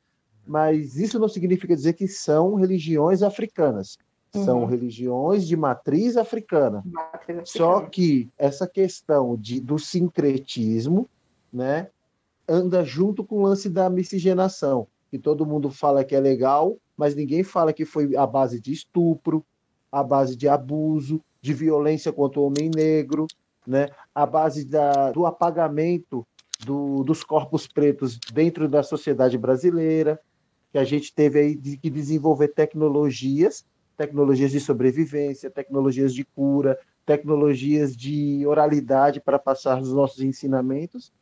mas isso não significa dizer que são religiões africanas. Uhum. São religiões de matriz africana. matriz africana. Só que essa questão de, do sincretismo né, anda junto com o lance da miscigenação que todo mundo fala que é legal, mas ninguém fala que foi a base de estupro, a base de abuso, de violência contra o homem negro, né? a base da, do apagamento do, dos corpos pretos dentro da sociedade brasileira, que a gente teve aí de, que desenvolver tecnologias, tecnologias de sobrevivência, tecnologias de cura, tecnologias de oralidade para passar os nossos ensinamentos,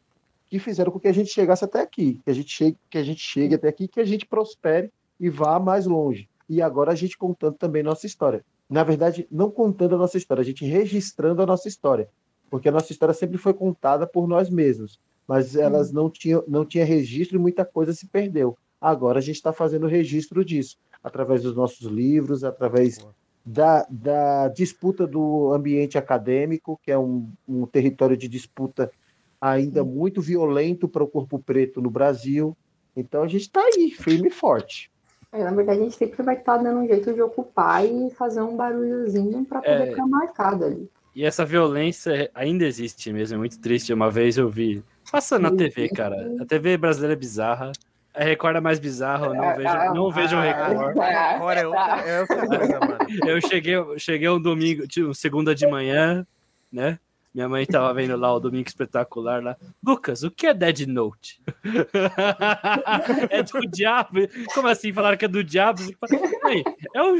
que fizeram com que a gente chegasse até aqui, que a gente chegue, que a gente chegue até aqui, que a gente prospere e vá mais longe. E agora a gente contando também nossa história. Na verdade, não contando a nossa história, a gente registrando a nossa história, porque a nossa história sempre foi contada por nós mesmos, mas elas não tinham não tinha registro e muita coisa se perdeu. Agora a gente está fazendo registro disso através dos nossos livros, através da, da disputa do ambiente acadêmico, que é um, um território de disputa ainda Sim. muito violento para o corpo preto no Brasil. Então a gente está aí, firme e forte. É, na verdade, a gente sempre vai estar tá dando um jeito de ocupar e fazer um barulhozinho para poder é... ficar marcado ali. E essa violência ainda existe mesmo, é muito triste. Uma vez eu vi, passando na TV, cara. A TV brasileira é bizarra. A Record é mais bizarra, eu não vejo, não vejo o Record. Record é outra, é outra coisa, mano. Eu cheguei, cheguei um domingo, tipo, segunda de manhã, né? Minha mãe tava vendo lá o Domingo Espetacular lá. Lucas, o que é Dead Note? é do diabo? Como assim? Falaram que é do diabo? É um,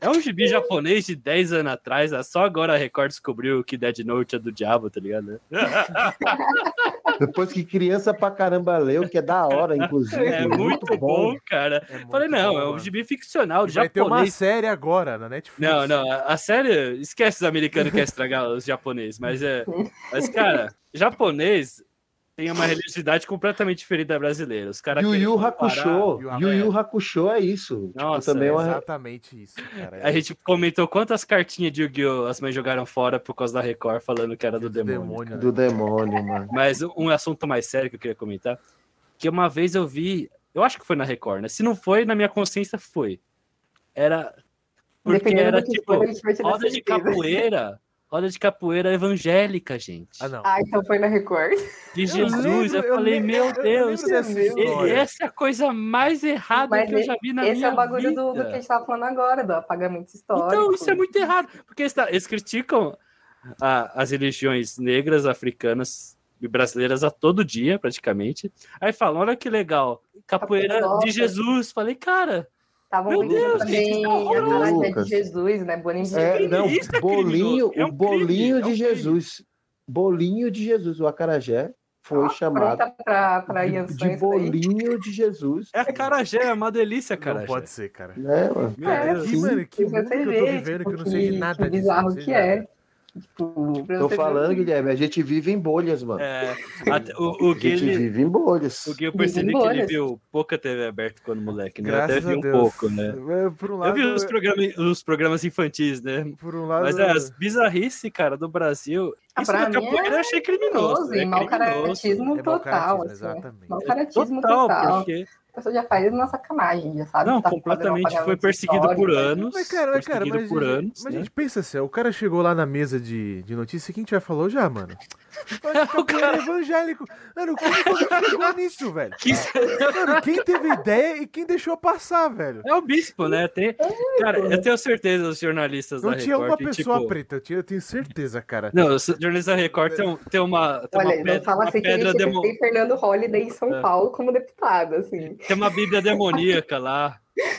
é um gibi japonês de 10 anos atrás, né? só agora a Record descobriu que Dead Note é do diabo, tá ligado? Depois que criança pra caramba leu, que é da hora, inclusive. É muito, muito bom, bom, cara. É muito Falei, não, bom, é um gibi ficcional Vai japonês. Vai ter uma série agora na Netflix. Não, não, a série, esquece os americanos que quer estragar os japoneses, mas é. Mas, cara, japonês tem uma religiosidade completamente diferente da brasileira. Os caras Yu Yu Hakusho. Yu Yu Hakusho é isso. Tipo, Nossa, tipo, também é uma... exatamente isso. Cara. É... A gente comentou quantas cartinhas de Yu-Gi-Oh! as mães jogaram fora por causa da Record, falando que era do, do demônio. demônio do demônio, mano. Mas um assunto mais sério que eu queria comentar, que uma vez eu vi, eu acho que foi na Record, né? Se não foi, na minha consciência foi. Era porque Dependendo era tipo roda de capoeira roda de capoeira evangélica, gente. Ah, não. Ah, então foi na Record. De Jesus. Eu, lembro, eu falei, eu meu Deus, essa é a coisa mais errada Mas que eu já vi na minha vida. Esse é o bagulho do, do, que a gente tava falando agora, do apagamento histórico. Então, isso é muito errado. Porque eles, eles criticam a, as religiões negras, africanas e brasileiras a todo dia, praticamente. Aí falam, olha que legal, capoeira de Jesus. Falei, cara, Estavam muito Deus, também a tá de Jesus, né? Bolinho de é, Não, é bolinho, é um o bolinho crime, de é um Jesus. Bolinho de Jesus, o acarajé foi ah, chamado pra, pra de, de bolinho de Jesus. É acarajé, é uma delícia, cara. Não pode ser, cara. É, mano. Meu é, Deus. Que, mano, que mundo que eu tô vivendo que eu não sei de nada que bizarro que é. Tipo, Tô falando, Guilherme, a gente vive em bolhas, mano. É, o, o que a gente ele, vive em bolhas. O que eu percebi que ele viu pouca TV aberta quando moleque, né? Graças Até vi um pouco, né? É, por um lado, eu vi os programas, os programas infantis, né? Por um lado, Mas é, as bizarrices, cara, do Brasil. Ah, isso capoeira é eu achei criminoso. É mau caratismo é total. Assim, Exatamente. Mau caratismo total. total. Porque pessoa já faz uma sacanagem, já sabe? Não, tá completamente foi perseguido por anos. Mas, cara, mas, cara, mas, por anos, mas né? a gente pensa assim, o cara chegou lá na mesa de, de notícia, quem já falou já, mano? o cara é evangélico. Mano, como que chegou nisso, velho? Que... Mano, quem teve ideia e quem deixou passar, velho? É o bispo, né? Tem... Cara, eu tenho certeza, os jornalistas não da Record... Não tinha uma pessoa tipo... preta, eu, tinha, eu tenho certeza, cara. Não, os jornalistas da Record tem, tem uma, tem Olha, uma pedra, fala assim pedra que demo... Fernando Holliday em São é. Paulo como deputado, assim. Tem uma bíblia demoníaca lá.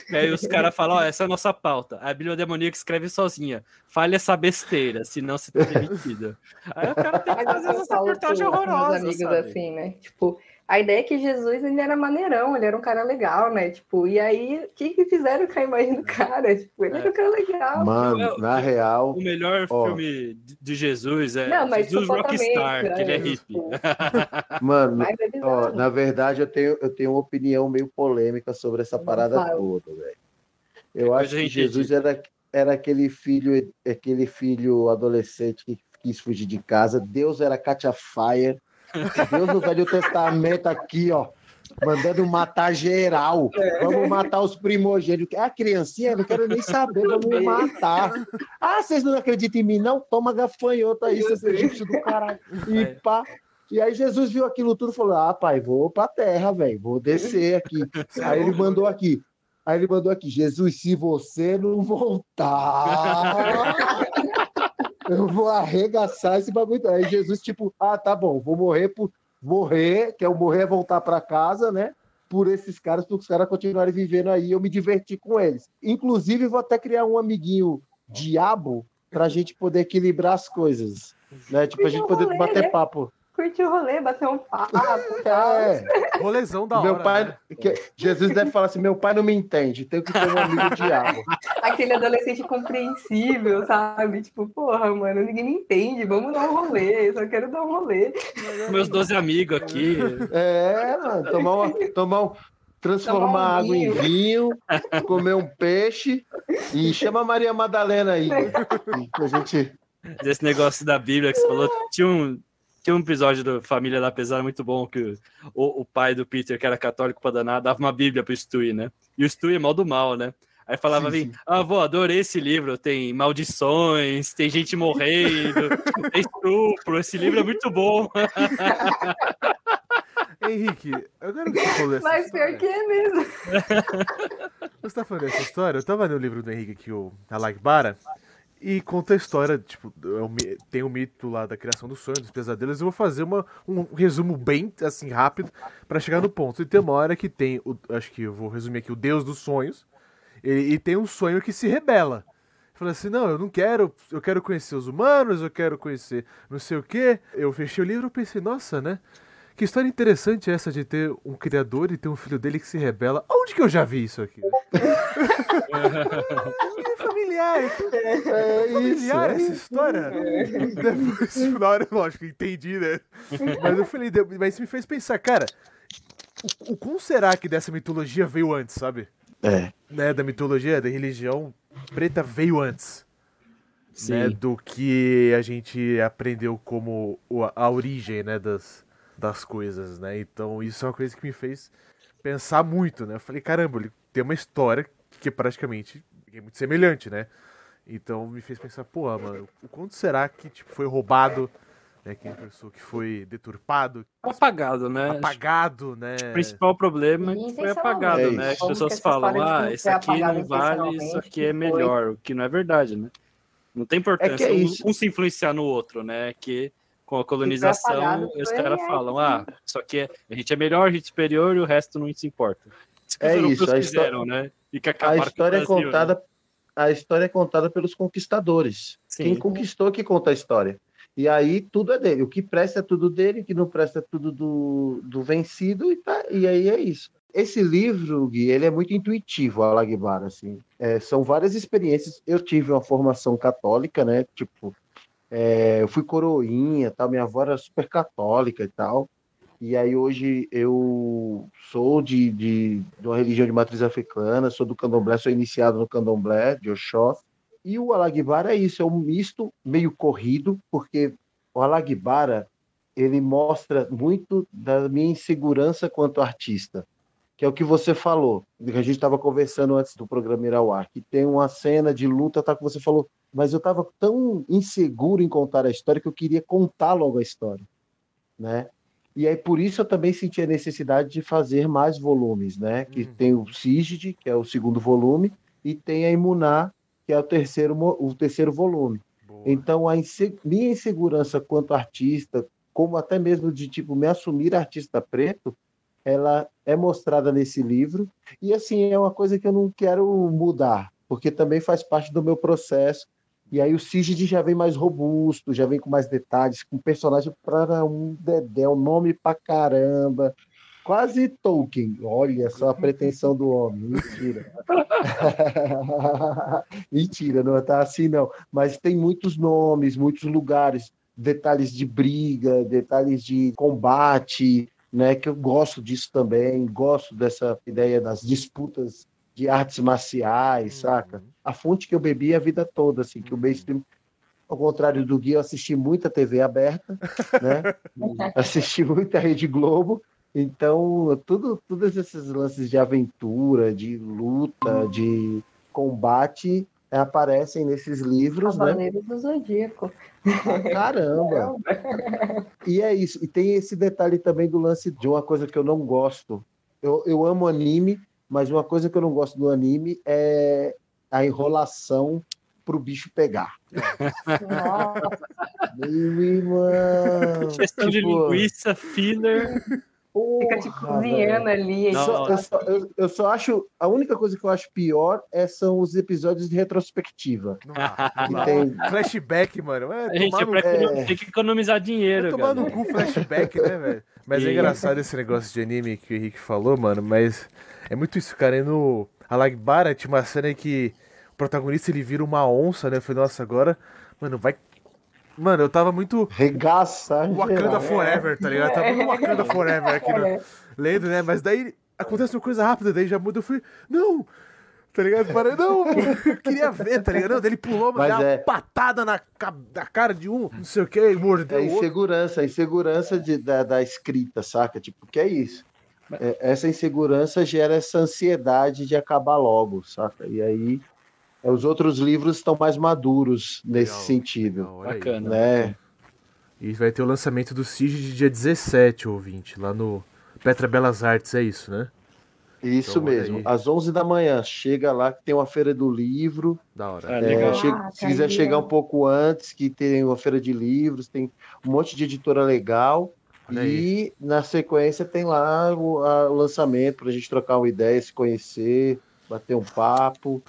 E aí os caras falam, ó, essa é a nossa pauta. A Bíblia demoníaca escreve sozinha. Fale essa besteira, senão você tá demitido. Aí o cara tem que fazer essa reportagem horrorosa, amigos sabe? assim, né? Tipo, a ideia é que Jesus ele era maneirão, ele era um cara legal, né? Tipo, e aí, o que, que fizeram com a imagem do cara? Tipo, ele é. era um cara legal. Mano, na real. O melhor ó, filme de Jesus é não, Jesus Rockstar, né? que ele é hippie. Tipo... Mano, é ó, na verdade, eu tenho, eu tenho uma opinião meio polêmica sobre essa parada toda, velho. Eu acho que Jesus era, era aquele filho, aquele filho adolescente que quis fugir de casa. Deus era Katia Fire Deus no Velho Testamento aqui, ó, mandando matar geral. É. Vamos matar os primogênitos. É a criancinha, não quero nem saber, vamos matar. Ah, vocês não acreditam em mim, não? Toma gafanhoto aí, seus egípcios do caralho. E pá. E aí Jesus viu aquilo tudo e falou: Ah, pai, vou pra terra, velho, vou descer aqui. Aí ele mandou aqui. Aí ele mandou aqui, Jesus, se você não voltar, eu vou arregaçar esse bagulho. Aí Jesus, tipo, ah, tá bom, vou morrer por morrer, que é o morrer é voltar para casa, né? Por esses caras, para os caras continuarem vivendo aí, eu me diverti com eles. Inclusive, vou até criar um amiguinho diabo para a gente poder equilibrar as coisas, né? Tipo, a gente poder bater papo curtir o rolê, bater um papo. É. Rolezão da meu hora. Pai, né? que, Jesus deve falar assim: meu pai não me entende, tenho que ter um amigo diabo. Aquele adolescente compreensível, sabe? Tipo, porra, mano, ninguém me entende, vamos dar um rolê, só quero dar um rolê. Meus 12 amigos aqui. É, mano, tomar, uma, tomar um, transformar um água em vinho, comer um peixe e chama a Maria Madalena aí. a gente. Desse negócio da Bíblia que você falou, tinha um, tinha um episódio do Família da Pesada muito bom que o, o pai do Peter, que era católico pra danar, dava uma Bíblia pro Stewie, né? E o Stewie é mal do mal, né? Aí falava assim, ah, vou, adorei esse livro, tem maldições, tem gente morrendo, tem estupro, esse livro é muito bom. Henrique, agora que você falou essa Mas pior que é mesmo. Você tá falando dessa história? Eu tava no livro do Henrique aqui, o Alagbara, e conta a história, tipo, é tem o mito lá da criação dos sonhos, dos pesadelos. Eu vou fazer uma, um resumo bem, assim, rápido, para chegar no ponto. E tem uma hora que tem, o, acho que eu vou resumir aqui, o deus dos sonhos, e, e tem um sonho que se rebela. Fala assim, não, eu não quero, eu quero conhecer os humanos, eu quero conhecer não sei o quê. Eu fechei o livro e pensei, nossa, né? Que história interessante é essa de ter um criador e ter um filho dele que se rebela. Onde que eu já vi isso aqui? é familiar. É, é familiar isso, essa história. É. Depois, na hora, lógico, entendi, né? Mas eu falei, mas isso me fez pensar, cara, o, o como será que dessa mitologia veio antes, sabe? É. Né, da mitologia, da religião preta veio antes. Né, do que a gente aprendeu como a, a origem, né, das, das coisas, né? Então isso é uma coisa que me fez pensar muito, né? Eu falei, caramba, ele tem uma história que é praticamente é muito semelhante, né? Então me fez pensar, pô, mano, o quanto será que tipo, foi roubado, né? Quem pensou que foi deturpado? Apagado, né? Apagado, né? O principal problema é que foi apagado, é né? As pessoas falam, ah, esse aqui não vale, isso aqui é melhor, o que não é verdade, né? Não tem importância é é um, um se influenciar no outro, né? Que com a colonização, os caras falam, ah, só que a gente é melhor, a gente é superior e o resto não se importa. Isso é isso, a fizeram, né? E que a história é contada, né? a história é contada pelos conquistadores. Sim. Quem conquistou que conta a história. E aí tudo é dele. O que presta é tudo dele, o que não presta é tudo do, do vencido, e, tá, e aí é isso. Esse livro, Gui, ele é muito intuitivo, a Lagbar, assim. É, são várias experiências. Eu tive uma formação católica, né? Tipo, é, eu fui coroinha, tal, minha avó era super católica e tal. E aí hoje eu sou de, de, de uma religião de matriz africana, sou do candomblé, sou iniciado no candomblé de Oxóssi. E o Alagbara é isso, é um misto meio corrido, porque o Alagbara ele mostra muito da minha insegurança quanto artista, que é o que você falou, que a gente estava conversando antes do programa ir ao ar, que tem uma cena de luta, tá que você falou, mas eu estava tão inseguro em contar a história que eu queria contar logo a história, né? E aí por isso eu também senti a necessidade de fazer mais volumes, né? Que uhum. tem o Sigid, que é o segundo volume, e tem a Imuná, que é o terceiro, o terceiro volume. Boa. Então a inse minha insegurança quanto artista, como até mesmo de tipo me assumir artista preto, ela é mostrada nesse livro e assim é uma coisa que eu não quero mudar, porque também faz parte do meu processo. E aí o Sigid já vem mais robusto, já vem com mais detalhes, com personagem para um dedé, um nome pra caramba. Quase Tolkien. Olha só a pretensão do homem. Mentira. Mentira, não tá assim não. Mas tem muitos nomes, muitos lugares, detalhes de briga, detalhes de combate, né, que eu gosto disso também, gosto dessa ideia das disputas de artes marciais, uhum. saca? A fonte que eu bebi a vida toda, assim, que o mainstream, ao contrário do Gui, eu assisti muita TV aberta, né? assisti muita Rede Globo, então tudo, todos esses lances de aventura, de luta, de combate aparecem nesses livros, Cavaleiros né? do Zodíaco. Caramba! e é isso. E tem esse detalhe também do lance de uma coisa que eu não gosto. Eu, eu amo anime, mas uma coisa que eu não gosto do anime é a enrolação pro bicho pegar. Nossa. Meu irmão. Questão tipo... de linguiça, filler. Porra, Fica te cozinhando ali. Eu só, eu, só, eu, eu só, acho. A única coisa que eu acho pior é, são os episódios de retrospectiva. que tem... Flashback, mano. É, a gente é... tem que economizar dinheiro. É tomar no cu flashback, né, velho? Mas e... é engraçado esse negócio de anime que o Henrique falou, mano. Mas é muito isso, cara. E no Alagbara tinha uma cena que o protagonista ele vira uma onça, né? Eu falei, nossa, agora, mano, vai Mano, eu tava muito. Regaça. Wakanda Forever, tá ligado? Eu tava muito Wakanda Forever aqui no... lendo, né? Mas daí acontece uma coisa rápida, daí já muda. Eu fui, não! Tá ligado? Parei, não, eu queria ver, tá ligado? Não, daí ele pulou, mas deu é... uma patada na, na cara de um, não sei o que, mordeu. É insegurança, a insegurança de, da, da escrita, saca? Tipo, que é isso? É, essa insegurança gera essa ansiedade de acabar logo, saca? E aí os outros livros estão mais maduros nesse Legal. sentido. Bacana. Né? E vai ter o lançamento do SIG de dia 17, ouvinte, lá no Petra Belas Artes, é isso, né? Isso então, mesmo, às 11 da manhã. Chega lá que tem uma feira do livro. Da hora. É, ah, chega, se quiser chegar um pouco antes, que tem uma feira de livros, tem um monte de editora legal. Olha e aí. na sequência tem lá o, a, o lançamento para a gente trocar uma ideia, se conhecer, bater um papo.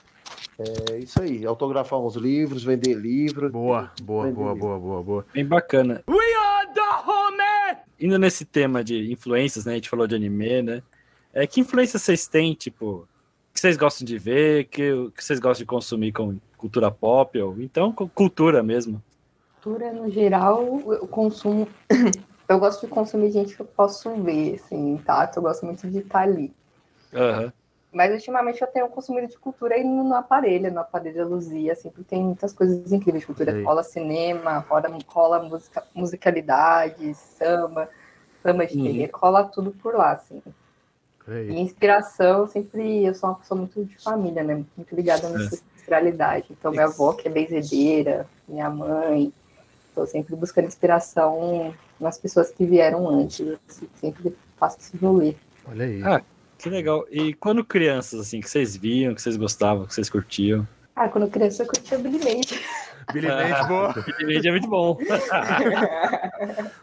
É isso aí, autografar uns livros, vender livros. Boa, boa, boa, boa, boa, boa. Bem bacana. We are the home! Indo nesse tema de influências, né? A gente falou de anime, né? É, que influência vocês têm, tipo, que vocês gostam de ver, que, que vocês gostam de consumir com cultura pop, ou então com cultura mesmo? Cultura, no geral, eu consumo. Eu gosto de consumir gente que eu posso ver, assim, tá? Eu gosto muito de estar ali. Aham. Uhum. Mas ultimamente eu tenho consumido de cultura aí no, no aparelho, no aparelho da Luzia, assim, porque tem muitas coisas incríveis de cultura. Sim. Rola cinema, rola, rola musica, musicalidade, samba, samba de uhum. rola tudo por lá, assim. E inspiração, sempre, eu sou uma pessoa muito de família, né? Muito ligada na é. ancestralidade. Então, minha avó, que é benzedeira, minha mãe, estou sempre buscando inspiração nas pessoas que vieram antes. Assim, sempre faço esse rolê. Olha aí. Ah, que legal. E quando crianças, assim, que vocês viam, que vocês gostavam, que vocês curtiam? Ah, quando criança eu curtia Billy Mandy. Billy Mandy, boa. Billy Mandy é muito bom.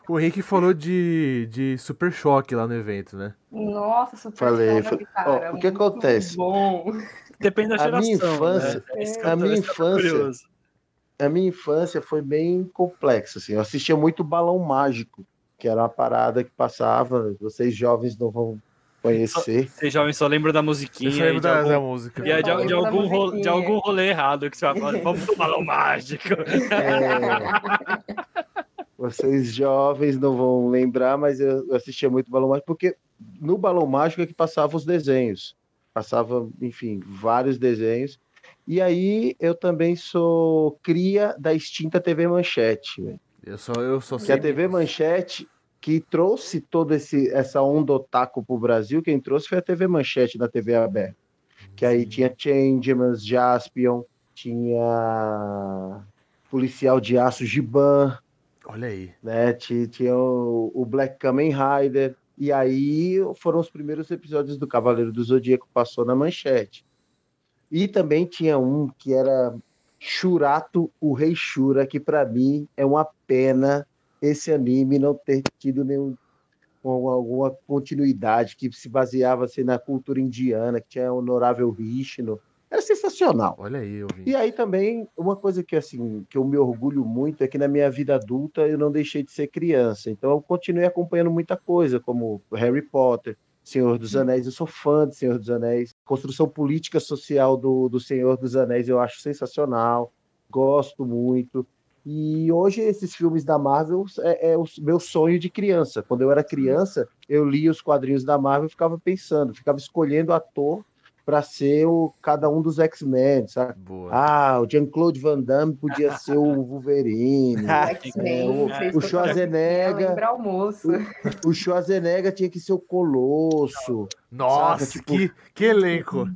o Rick falou de, de Super Choque lá no evento, né? Nossa, Super Falei, Choque, cara. o que acontece? Bom. Depende da geração. A minha infância, né? é. a minha infância, a minha infância foi bem complexa, assim. Eu assistia muito Balão Mágico, que era uma parada que passava, vocês jovens não vão conhecer. Você jovem só lembra da musiquinha. Lembra da, algum, da, música. E é de, de, algum rolê, de algum rolê errado que você vai falar, vamos pro balão mágico. É... Vocês jovens não vão lembrar, mas eu assistia muito Balão Mágico, porque no Balão Mágico é que passava os desenhos. Passava, enfim, vários desenhos. E aí eu também sou cria da extinta TV Manchete. Eu sou, eu sou Que a TV Manchete que trouxe toda esse, essa onda otaku pro Brasil, quem trouxe foi a TV Manchete da TV aberta. Que aí tinha Changemans, Jaspion, tinha Policial de Aço Giban. Olha aí. Né? Tinha, tinha o, o, Black Kamen Rider. E aí foram os primeiros episódios do Cavaleiro do Zodíaco passou na manchete. E também tinha um que era Shurato, o Rei Shura, que para mim é uma pena esse anime não ter tido nenhum alguma continuidade que se baseava assim, na cultura indiana, que tinha o honorável Vishnu. Era sensacional. Olha aí, eu vi. E aí também, uma coisa que assim, que eu me orgulho muito é que na minha vida adulta eu não deixei de ser criança. Então eu continuei acompanhando muita coisa, como Harry Potter, Senhor dos Anéis. Eu sou fã de Senhor dos Anéis. Construção política social do, do Senhor dos Anéis eu acho sensacional. Gosto muito. E hoje esses filmes da Marvel é, é, o meu sonho de criança. Quando eu era criança, eu lia os quadrinhos da Marvel e ficava pensando, ficava escolhendo ator para ser o, cada um dos X-Men, sabe? Boa. Ah, o Jean-Claude Van Damme podia ser o Wolverine. é, o, o Schwarzenegger. O, o Schwarzenegger tinha que ser o Colosso. Nossa, tipo, que, que elenco!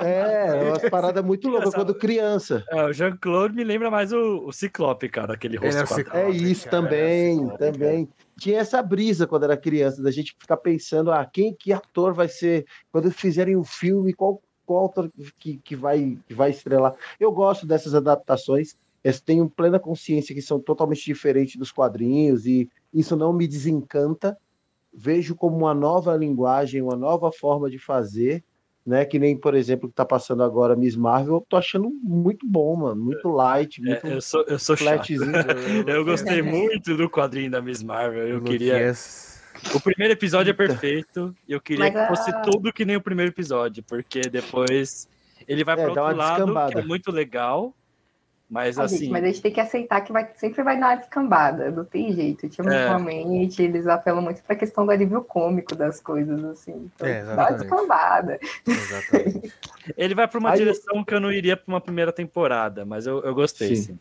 É, umas paradas muito loucas quando criança. É, o Jean-Claude me lembra mais o, o Ciclope, cara, aquele rosto. É, é isso cara, também, é também. Tinha essa brisa quando era criança, da gente ficar pensando, ah, quem, que ator vai ser, quando fizerem o um filme, qual, qual ator que, que, vai, que vai estrelar. Eu gosto dessas adaptações, eu tenho plena consciência que são totalmente diferentes dos quadrinhos e isso não me desencanta. Vejo como uma nova linguagem, uma nova forma de fazer né? Que nem, por exemplo, que tá passando agora Miss Marvel, eu tô achando muito bom, mano. Muito light, é, muito é, eu sou, eu sou flatzinho. eu, eu gostei muito do quadrinho da Miss Marvel. Eu queria. O primeiro episódio é perfeito. Eu queria Mas, que fosse tudo que nem o primeiro episódio, porque depois ele vai é, para outro lado, que é muito legal. Mas ah, assim. Gente, mas a gente tem que aceitar que vai, sempre vai dar uma descambada, não tem jeito. Ultimamente, é. eles apelam muito para a questão do alívio cômico das coisas, assim. Então, é, dá uma descambada. Exatamente. Ele vai para uma Aí, direção que eu não iria para uma primeira temporada, mas eu, eu gostei, sim. sim.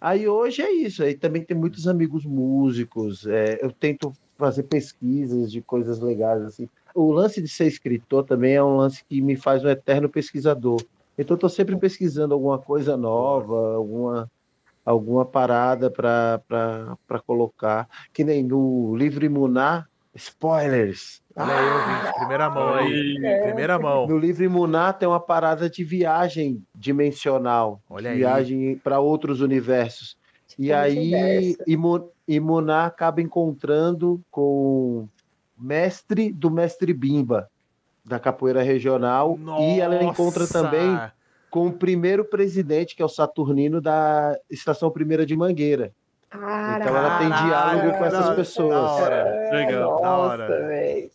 Aí hoje é isso. Aí também tem muitos amigos músicos. É, eu tento fazer pesquisas de coisas legais, assim. O lance de ser escritor também é um lance que me faz um eterno pesquisador. Então, estou sempre pesquisando alguma coisa nova, alguma, alguma parada para colocar. Que nem no livro Imunar, spoilers. Olha aí, ouvinte, primeira mão aí, primeira mão. No livro Imunar tem uma parada de viagem dimensional, Olha viagem para outros universos. E aí Imunar acaba encontrando com mestre do mestre Bimba, da capoeira regional Nossa. e ela encontra também com o primeiro presidente, que é o Saturnino da Estação Primeira de Mangueira. Caraca, então ela tem diálogo com essas pessoas. Da hora. Legal, Nossa, da hora.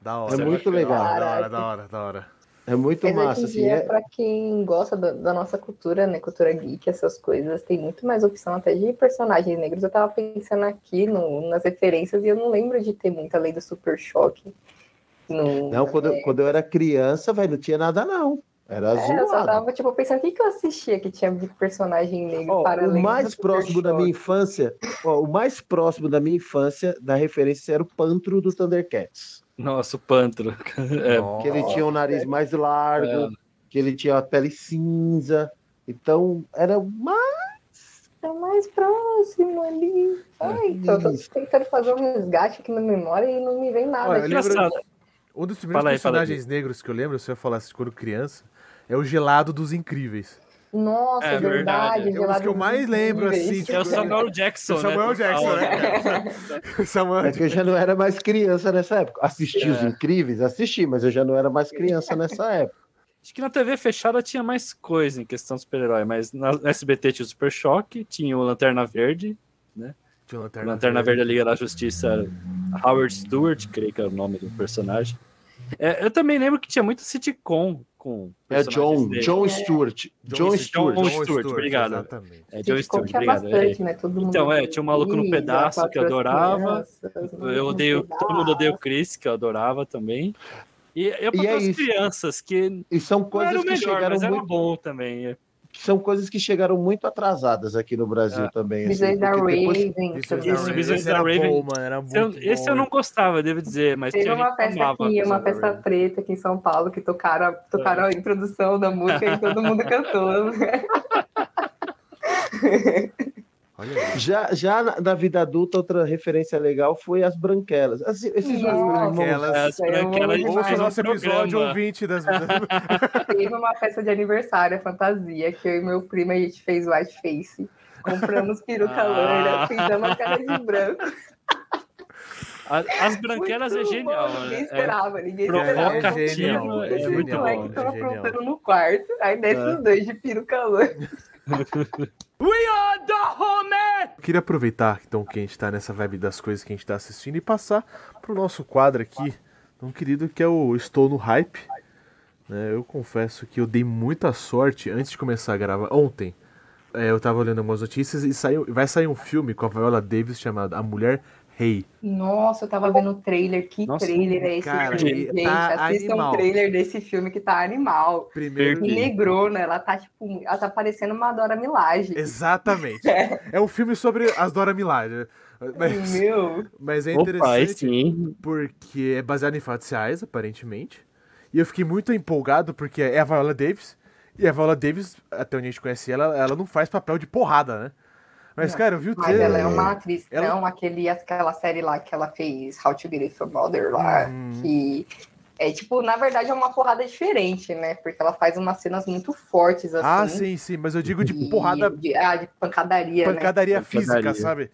Da hora. É muito legal. Da hora, da hora, da hora. É muito Mas massa. Assim, é... Para quem gosta da, da, nossa cultura, né? Cultura geek, essas coisas, tem muito mais opção até de personagens negros. Eu tava pensando aqui no, nas referências e eu não lembro de ter muita lei do Super Choque. No, não, quando, é... quando eu era criança, velho, não tinha nada, não. Era azul. É, eu só tava, tipo, pensando, o que, que eu assistia que tinha de personagem negro para O mais próximo da minha infância, ó, o mais próximo da minha infância, da referência, era o Pantro do Thundercats. Nossa, o Pantro. É. Que ele tinha o nariz mais largo, é. que ele tinha a pele cinza. Então, era mais. Tá mais próximo ali. Ai, então, eu tô tentando fazer um resgate aqui na memória e não me vem nada. Olha, lembro, um dos primeiros aí, personagens negros que eu lembro, se eu falasse quando criança, é o Gelado dos Incríveis. Nossa, é verdade. verdade. É um dos que eu mais lembro, assim. Tipo, é o Samuel Jackson. É o Samuel né? Jackson, né? Samuel... É que eu já não era mais criança nessa época. Assisti é. os Incríveis, assisti, mas eu já não era mais criança nessa época. Acho que na TV fechada tinha mais coisa em questão super-herói, mas na SBT tinha o Super Choque, tinha o Lanterna Verde, né? Tinha o Lanterna, Lanterna Verde, Verde da Liga da Justiça, Howard Stewart, creio que é o nome do personagem. É, eu também lembro que tinha muito sitcom com. É John, John Stewart. John, Stewart. John Stewart, obrigado. Exatamente. É John Stewart, obrigado. Bastante, é. né? então, é, tinha um maluco no pedaço que eu adorava. Eu odeio, todo mundo odeia o Chris, que eu adorava também. E eu para é as crianças que. E são coisas que melhor, chegaram muito... bom também. São coisas que chegaram muito atrasadas aqui no Brasil é. também. Visões assim, da Raven. Isso, Visões da Raven. Bom, mano, era muito eu, bom. Esse eu não gostava, devo dizer, mas Teve uma festa aqui, uma festa preta aqui em São Paulo, que tocaram, tocaram é. a introdução da música e todo mundo cantou. Já, já na, vida adulta, outra referência legal foi as branquelas. Assim, esses Nossa, branquelas. As branquelas ouça o nosso episódio ouvinte das. Teve uma festa de aniversário, fantasia, que eu e meu primo a gente fez white face. Compramos peruca ah. loira, pintamos a cara de branco. As branquelas é genial. Bom, ninguém é esperava, ninguém esperava. É genial, é, é muito bom. que tava aprontando no quarto, aí desce é. os dois de peruca loira. We are the home! Queria aproveitar então que a gente tá nessa vibe das coisas que a gente tá assistindo e passar pro nosso quadro aqui, tão querido que é o Estou no Hype. Né, eu confesso que eu dei muita sorte antes de começar a gravar. Ontem, é, eu tava olhando algumas notícias e saiu, vai sair um filme com a Viola Davis chamado A Mulher Rei. Nossa, eu tava vendo o trailer. Que Nossa, trailer é esse cara, filme, gente? Tá Assistam o trailer desse filme que tá animal. Primeiro. E negrona, ela tá tipo. Ela tá parecendo uma Dora Milaje. Exatamente. É, é um filme sobre as Dora Milaje. Mas, Meu. mas é interessante Opa, porque é baseado em fatos reais, aparentemente. E eu fiquei muito empolgado porque é a Viola Davis. E a Viola Davis, até onde a gente conhece ela, ela não faz papel de porrada, né? Mas, não, cara, eu vi o trailer. Mas ela é uma atriz, ela... não aquele, aquela série lá que ela fez, How to Get It From Mother lá, hum. que é tipo, na verdade é uma porrada diferente, né? Porque ela faz umas cenas muito fortes assim. Ah, sim, sim, mas eu digo de e, porrada. De, ah, de pancadaria. Pancadaria né? física, pancadaria. sabe?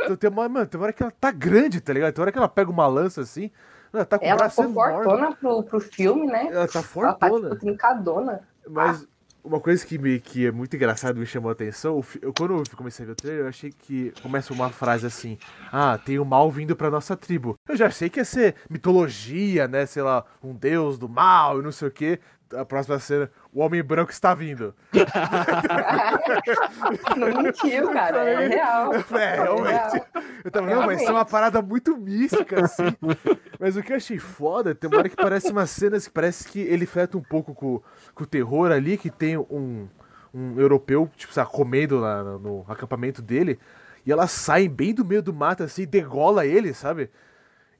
Então tem uma, mano, tem uma hora que ela tá grande, tá ligado? Tem uma hora que ela pega uma lança assim. Ela tá com ela ficou fortona pro, pro filme, né? Ela tá fortona. Ela tá, tipo, trincadona. Mas uma coisa que, me, que é muito engraçado me chamou a atenção, eu, quando eu comecei a ver o trailer, eu achei que começa uma frase assim: Ah, tem o mal vindo pra nossa tribo. Eu já achei que ia ser mitologia, né? Sei lá, um deus do mal e não sei o quê. A próxima cena, o homem branco está vindo. não mentiu, cara. É real. É, é realmente. Tava, não, vai ser uma parada muito mística, assim. Mas o que eu achei foda, tem uma hora que parece umas cenas que parece que ele fleta um pouco com, com o terror ali, que tem um, um europeu, tipo, sabe, comendo lá no acampamento dele, e elas saem bem do meio do mato, assim, e degola ele, sabe?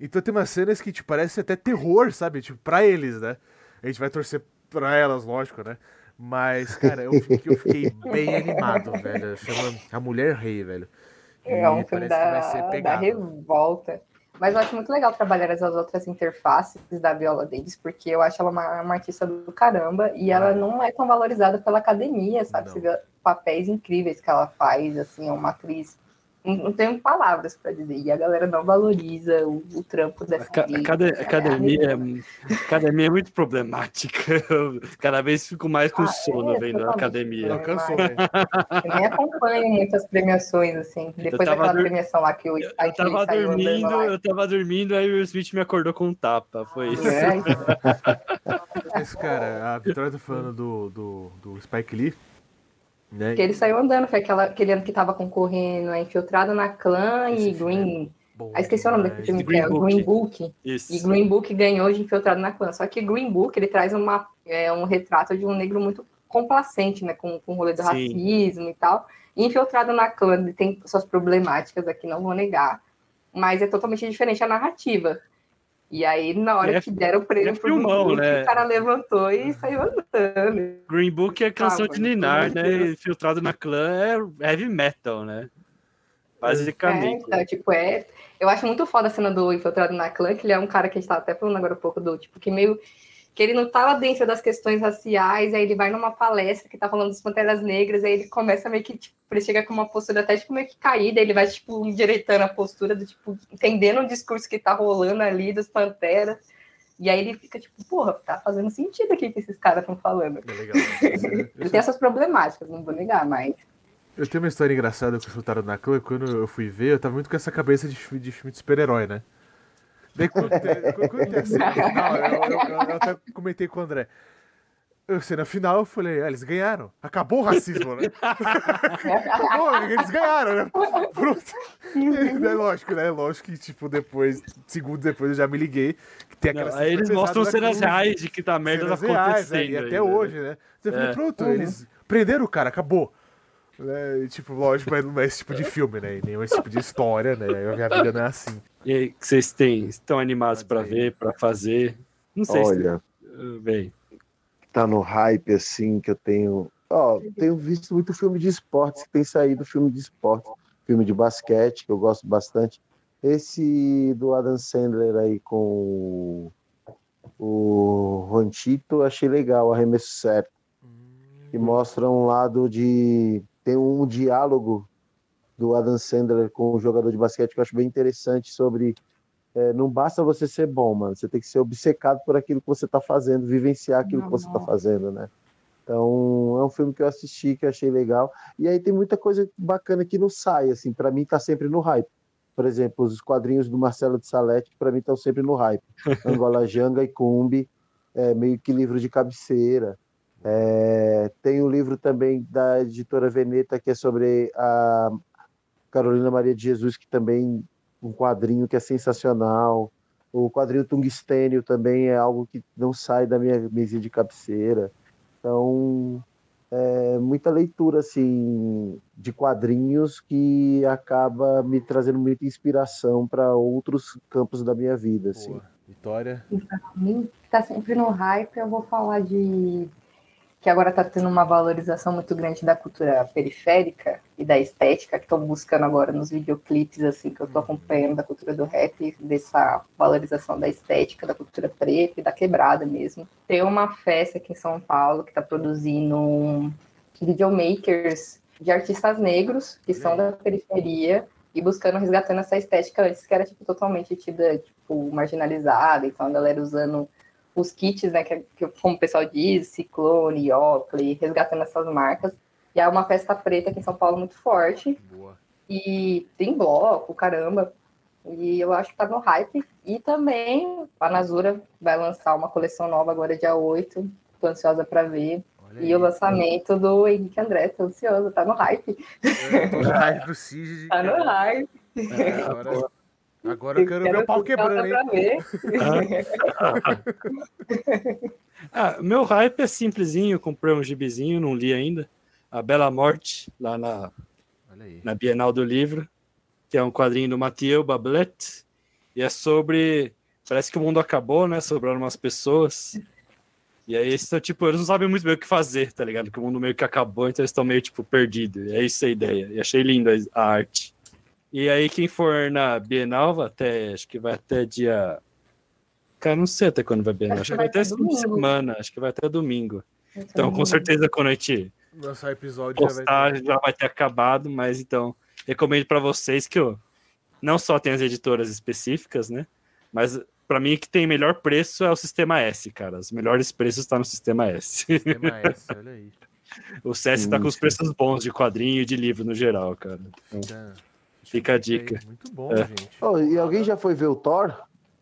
Então tem umas cenas que, tipo, parece até terror, sabe? Tipo, pra eles, né? A gente vai torcer pra elas, lógico, né? Mas, cara, eu, eu fiquei bem animado, velho. Chama A Mulher Rei, velho. É um filme da, da revolta. Mas eu acho muito legal trabalhar as outras interfaces da Viola Davis, porque eu acho ela uma, uma artista do caramba e ela ah. não é tão valorizada pela academia, sabe? Não. Você vê papéis incríveis que ela faz, assim, é uma atriz não tenho palavras para dizer. E a galera não valoriza o, o trampo dessa a, a, cada, academia, é, academia é muito problemática. Eu cada vez fico mais com ah, sono é, vendo a academia. Eu canso, né? Eu nem acompanho muitas premiações, assim. Depois daquela dur... premiação lá que o eu, eu tava dormindo, eu tava dormindo, aí o Smith me acordou com um tapa. Foi isso. É, Esse cara, a Vitória tá falando do, do, do Spike Lee. Né? Que ele saiu andando, foi aquela, aquele ano que tava concorrendo a Infiltrado na Clã e Green. Bom, ah, esqueci o nome daquele filme, Green, Book. Green Book. Isso. E Green Book ganhou de Infiltrado na Clã. Só que Green Book, ele traz uma, é, um retrato de um negro muito complacente, né? Com, com o rolê do Sim. racismo e tal. E Infiltrado na Clã, ele tem suas problemáticas aqui, não vou negar. Mas é totalmente diferente a narrativa. E aí, na hora é, que deram o prêmio é pro filmão, Book, né? o cara levantou e saiu andando. Green Book é canção ah, de Ninar, né? Filtrado na clã é heavy metal, né? Basicamente. É, então, tipo, é. Eu acho muito foda a cena do Infiltrado na clã, que ele é um cara que a gente tava até falando agora um pouco do, tipo, que meio que ele não estava dentro das questões raciais, aí ele vai numa palestra que está falando das panteras negras, aí ele começa meio que, tipo, ele chega com uma postura até, tipo, meio que caída, ele vai, tipo, endireitando a postura, do, tipo, entendendo o discurso que está rolando ali das panteras, e aí ele fica, tipo, porra, tá fazendo sentido aqui que esses caras estão falando. É legal. ele tem essas problemáticas, não vou negar, mas... Eu tenho uma história engraçada que eu na clã, quando eu fui ver, eu tava muito com essa cabeça de, de filme de super-herói, né? Daí quando, quando tem a cena final, eu, eu, eu, eu, até comentei com o André. A cena final, eu falei, ah, eles ganharam. Acabou o racismo, né? Acabou, eles ganharam, né? Pronto. E, é lógico, né? Lógico que, tipo, depois, segundos depois, eu já me liguei. Que tem aquela Não, eles mostram cenas reais de que tá merda cenas acontecendo. Reais, e até ainda, né? hoje, né? Você é. falou, pronto, uhum. eles prenderam o cara, acabou. Né? Tipo, lógico, mas não é esse tipo de filme, né? E nem esse tipo de história, né? A minha vida não é assim. E aí, que vocês têm? Estão animados para ver, para fazer? Não sei Olha, se. Bem. Tá no hype, assim, que eu tenho. Ó, tenho visto muito filme de esportes, que tem saído filme de esporte, filme de basquete, que eu gosto bastante. Esse do Adam Sandler aí com o Ronchito, achei legal, arremesso certo. Que mostra um lado de. Tem um diálogo do Adam Sandler com o jogador de basquete que eu acho bem interessante sobre. É, não basta você ser bom, mano. Você tem que ser obcecado por aquilo que você está fazendo, vivenciar aquilo que você está fazendo, né? Então, é um filme que eu assisti, que eu achei legal. E aí tem muita coisa bacana que não sai, assim, para mim tá sempre no hype. Por exemplo, os quadrinhos do Marcelo de Salete, que para mim estão sempre no hype. Angola Janga e Cumbi, é, meio que livro de cabeceira. É, tem o um livro também da editora Veneta, que é sobre a Carolina Maria de Jesus, que também um quadrinho que é sensacional. O quadrinho Tungstênio também é algo que não sai da minha mesinha de cabeceira. Então, é muita leitura assim de quadrinhos que acaba me trazendo muita inspiração para outros campos da minha vida, assim. Boa. Vitória. Para mim, está sempre no hype, eu vou falar de que agora está tendo uma valorização muito grande da cultura periférica e da estética, que estão buscando agora nos videoclipes, assim, que eu estou acompanhando da cultura do rap, dessa valorização da estética, da cultura preta e da quebrada mesmo. Tem uma festa aqui em São Paulo que está produzindo videomakers de artistas negros, que são da periferia, e buscando, resgatando essa estética antes, que era, tipo, totalmente tida, tipo, marginalizada, então a galera usando os kits, né, que, que, como o pessoal diz, Ciclone, Oakley, resgatando essas marcas. E é uma festa preta aqui em São Paulo muito forte. Boa. E tem bloco, caramba. E eu acho que tá no hype. E também a Nazura vai lançar uma coleção nova agora, dia 8. Tô ansiosa para ver. Olha e aí. o lançamento do Henrique André, tô ansiosa, tá no hype. É, tô no hype do Cid. Tá no hype. É, agora... Agora eu quero, ver o pau quebrando, hein? ah, meu hype é simplesinho, comprei um gibizinho, não li ainda. A Bela Morte, lá na, na Bienal do Livro, que é um quadrinho do Mathieu Bablet, e é sobre. Parece que o mundo acabou, né? Sobraram umas pessoas. E aí, eles tipo, eles não sabem muito bem o que fazer, tá ligado? Que o mundo meio que acabou, então eles estão meio, tipo, perdidos. É isso a ideia. E achei lindo a arte. E aí, quem for na Bienal, até, acho que vai até dia. Cara, não sei até quando vai Bienal. Acho, acho que vai, até essa semana, acho que vai até domingo. Então, com certeza, quando a gente lançar episódio postar, já vai, ter... já vai ter acabado, mas então, recomendo para vocês que eu não só tem as editoras específicas, né? Mas para mim, que tem melhor preço é o sistema S, cara. Os melhores preços estão tá no sistema S. Sistema S, olha aí. o CS está com os preços bons de quadrinho e de livro no geral, cara. Então, Fica a dica. Muito bom, é. gente. Oh, e alguém já foi ver o Thor?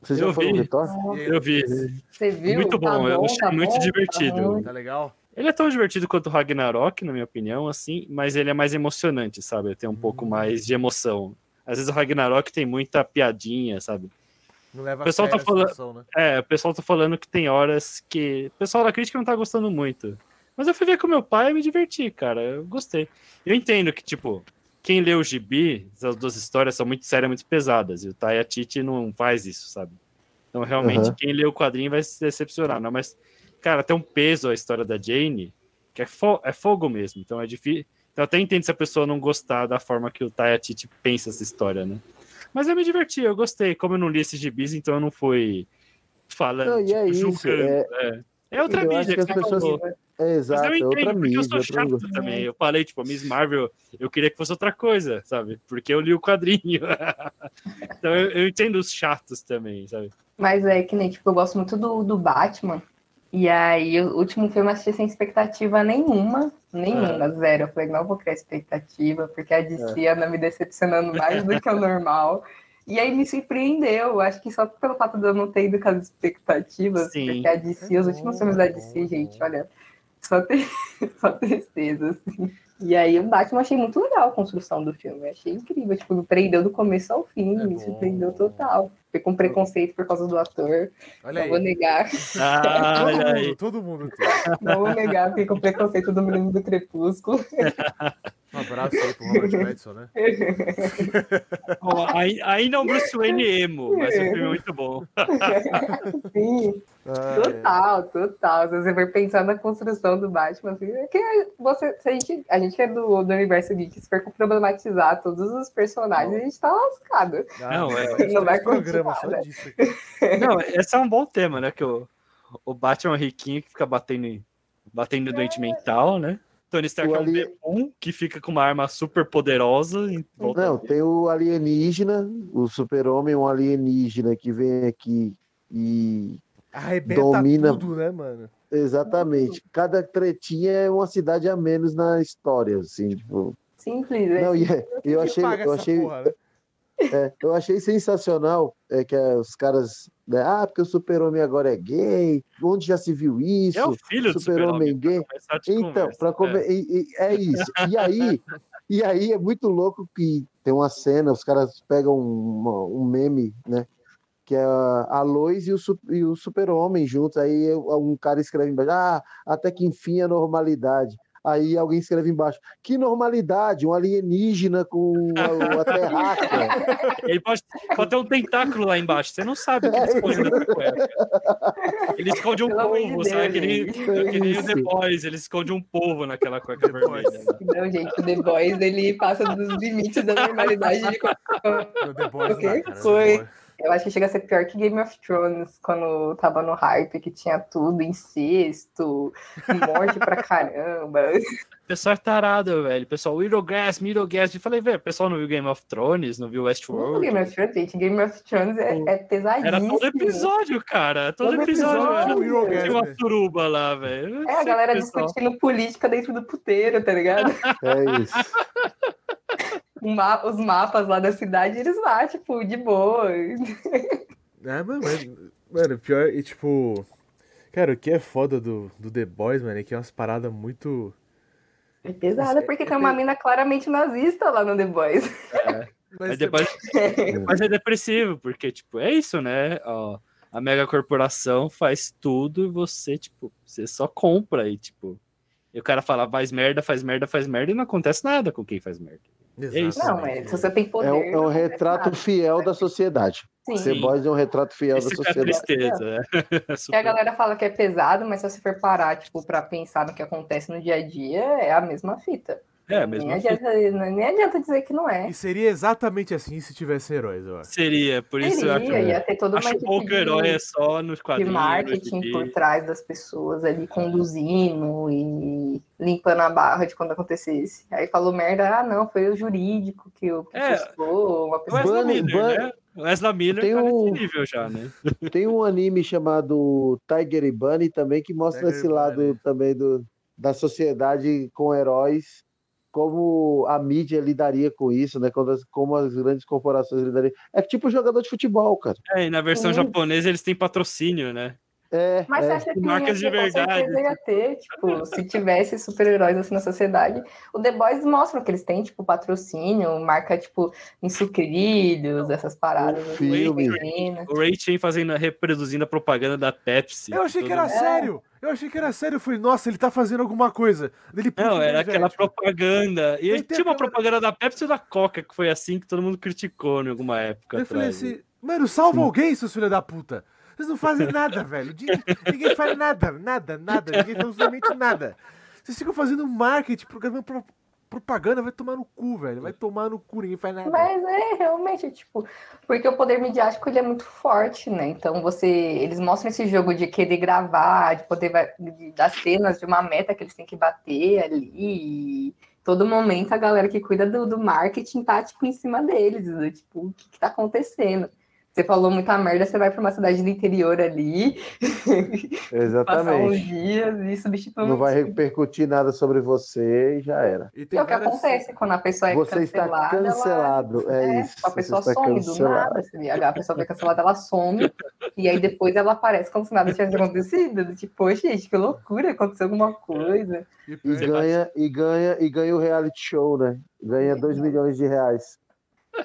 Vocês já foram ver Thor? Eu vi. Você viu? Muito bom, tá bom eu achei tá muito bom, divertido. Tá, tá, legal? Ele é tão divertido quanto o Ragnarok, na minha opinião, assim, mas ele é mais emocionante, sabe? Ele tem um hum. pouco mais de emoção. Às vezes o Ragnarok tem muita piadinha, sabe? Não leva o pessoal tá falando, situação, né? É, o pessoal tá falando que tem horas que. O pessoal da crítica não tá gostando muito. Mas eu fui ver com meu pai e me diverti, cara. Eu gostei. Eu entendo que, tipo, quem lê o gibi, as duas histórias são muito sérias, muito pesadas, e o Taya Titi não faz isso, sabe? Então, realmente, uhum. quem lê o quadrinho vai se decepcionar, não, mas, cara, tem um peso a história da Jane, que é, fo é fogo mesmo, então é difícil. Então, eu até entendo se a pessoa não gostar da forma que o Taya Titi pensa essa história, né? Mas eu me diverti, eu gostei. Como eu não li esses gibis, então eu não fui falando, não, tipo, é isso, é... é... é outra eu mídia que, que pessoas... Falou. É, exato, Mas eu entendo, outra mídia, eu sou chato também. Eu falei, tipo, a Miss Marvel, eu queria que fosse outra coisa, sabe? Porque eu li o quadrinho. então eu, eu, entendo os chatos também, sabe? Mas é que nem, tipo, eu gosto muito do, do Batman. E aí, o último filme eu assisti sem expectativa nenhuma. Nenhuma, é. zero. Eu falei, não vou criar expectativa, porque a DC é. anda me decepcionando mais do que o normal. E aí me surpreendeu. Acho que só pelo fato de eu não ter ido com as expectativas, Sim. porque a DC, os últimos filmes da DC, gente, olha, Só, só tristeza, assim. E aí o Batman achei muito legal a construção do filme. Achei incrível. Tipo, me prendeu do começo ao fim. É me surpreendeu total. Fiquei com preconceito por causa do ator. Olha não aí. vou negar. Ah, todo, mundo, todo mundo Não vou negar, fiquei com preconceito do menino do Crepúsculo. Um abraço aí pro Robert Pattinson, né? oh, aí, aí não Bruce Wayne emo, mas o filme é muito bom. Sim, total, total. Se você for pensar na construção do Batman, assim, é que você, se a, gente, a gente é do, do universo geek, se for problematizar todos os personagens, a gente tá lascado. Não, é, não vai programa só disso aqui. Não, esse é um bom tema, né? Que o, o Batman riquinho que fica batendo, batendo doente mental, né? Tony Stark o é um ali... que fica com uma arma super poderosa. Não, tem o alienígena, o super-homem, um alienígena que vem aqui e Arrebenta domina tudo, né, mano? Exatamente. Cada tretinha é uma cidade a menos na história, assim, tipo. Simples, né? Não, é, eu achei, eu achei, porra, né? É, eu achei sensacional é, que os caras. Né, ah, porque o super-homem agora é gay. Onde já se viu isso? É o filho super-homem super gay. Então, para comer. É. é isso. E aí, e aí é muito louco que tem uma cena, os caras pegam um, um meme, né? Que é a Lois e o, e o super-homem juntos. Aí um cara escreve embaixo, ah, até que enfim a normalidade. Aí alguém escreve embaixo: que normalidade, um alienígena com a, a terráquea. Ele pode, pode ter um tentáculo lá embaixo, você não sabe o que ele esconde na cueca. Ele esconde um Pelo povo, sabe? Aquele, aquele The Boys, ele esconde um povo naquela cueca vermelha. Né? Não, gente, o The Boys ele passa dos limites da normalidade de. O The Boys, Eu acho que chega a ser pior que Game of Thrones, quando tava no hype, que tinha tudo, incesto, morte pra caramba. O pessoal é tarado, velho. Pessoal, Middlegrass, Middlegrass. Eu falei, velho, o pessoal não viu Game of Thrones, não viu Westworld. Não, Game of Thrones, gente. Game of Thrones é, é pesadíssimo. Era todo episódio, cara. Todo, todo episódio, episódio era, tinha uma suruba lá, velho. É, a galera discutindo política dentro do puteiro, tá ligado? É isso. os mapas lá da cidade, eles lá, tipo, de boa. É, mano, mas, mano, pior, e tipo. Cara, o que é foda do, do The Boys, mano, é que é umas paradas muito. É pesada, é, porque é, tem uma mina claramente nazista lá no The Boys. É. Mas, depois, mas é depressivo, porque, tipo, é isso, né? Ó, a mega corporação faz tudo e você, tipo, você só compra e, tipo. E o cara fala, faz merda, faz merda, faz merda, e não acontece nada com quem faz merda. É isso. Não, é, se você tem poder. É um, é um retrato fiel da sociedade. Sim. The Boys é um retrato fiel Isso da sociedade. É tristeza, é. E a galera fala que é pesado, mas se você for parar, tipo, pra pensar no que acontece no dia a dia, é a mesma fita. É, mesmo nem, adianta, nem adianta dizer que não é. E seria exatamente assim se tivesse heróis, eu acho. Seria, por isso seria, eu acho. Ia ter toda uma acho pouco de, herói é só nos quadrinhos. De marketing por trás das pessoas ali, conduzindo e limpando a barra de quando acontecesse. Aí falou merda, ah, não, foi o jurídico que o que é, uma pessoa. Miller, né? Wesley Miller tem tá um, nível já, né? Tem um anime chamado Tiger e Bunny também que mostra Tiger esse lado também do, da sociedade com heróis como a mídia lidaria com isso, né? Como as, como as grandes corporações lidariam. É tipo jogador de futebol, cara. É, e na versão uhum. japonesa eles têm patrocínio, né? É, Mas é. acha que marcas de verdade. Ia ter, tipo, se tivesse super-heróis assim na sociedade. O The Boys mostram que eles têm, tipo, patrocínio, marca, tipo, em sucrilhos, essas paradas. O, filme. o Ray fazendo, reproduzindo a propaganda da Pepsi. Eu achei que era é. sério. Eu achei que era sério. Eu falei, nossa, ele tá fazendo alguma coisa. Ele, não, era aquela propaganda. E tinha aquela... uma propaganda da Pepsi e da Coca, que foi assim que todo mundo criticou em alguma época. Eu atrás. falei assim, mano, salva alguém, seus filhos da puta. Vocês não fazem nada, velho. Ninguém faz nada, nada, nada. Ninguém faz absolutamente nada. Vocês ficam fazendo marketing, programando propaganda, vai tomar no cu, velho. Vai tomar no cu, ninguém faz nada. Mas é, realmente, tipo, porque o poder midiático ele é muito forte, né? Então você. Eles mostram esse jogo de querer gravar, de poder de, cenas de uma meta que eles têm que bater ali. todo momento a galera que cuida do, do marketing tá, tipo, em cima deles, do, tipo, o que, que tá acontecendo. Você falou muita merda, você vai para uma cidade do interior ali. Exatamente. Passar uns dias e substituir. Não vai repercutir nada sobre você e já era. E é o que acontece quando a pessoa é você cancelada. Você está cancelado, ela... é, é, isso. A pessoa some cancelado. do nada. A pessoa foi cancelada, ela some. E aí depois ela aparece como se nada tivesse acontecido. Tipo, poxa, gente, que loucura, aconteceu alguma coisa. E ganha, e ganha, e ganha o reality show, né? Ganha 2 milhões de reais.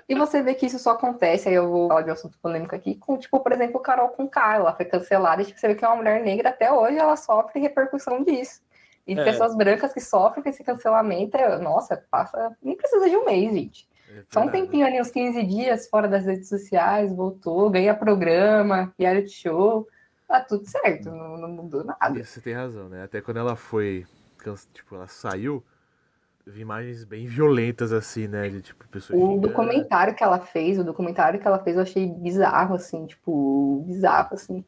E você vê que isso só acontece, aí eu vou falar de um assunto polêmico aqui, com, tipo, por exemplo, Carol com ela foi cancelada, e tipo, você vê que é uma mulher negra, até hoje ela sofre repercussão disso. E é. pessoas brancas que sofrem com esse cancelamento, é, nossa, passa, nem precisa de um mês, gente. É Só um tempinho ali, uns 15 dias fora das redes sociais, voltou, ganha programa, reality show, tá tudo certo, não, não mudou nada. Você tem razão, né? Até quando ela foi, tipo, ela saiu, vi imagens bem violentas, assim, né? De, tipo, pessoas. O documentário que ela fez, o documentário que ela fez, eu achei bizarro, assim, tipo, bizarro, assim.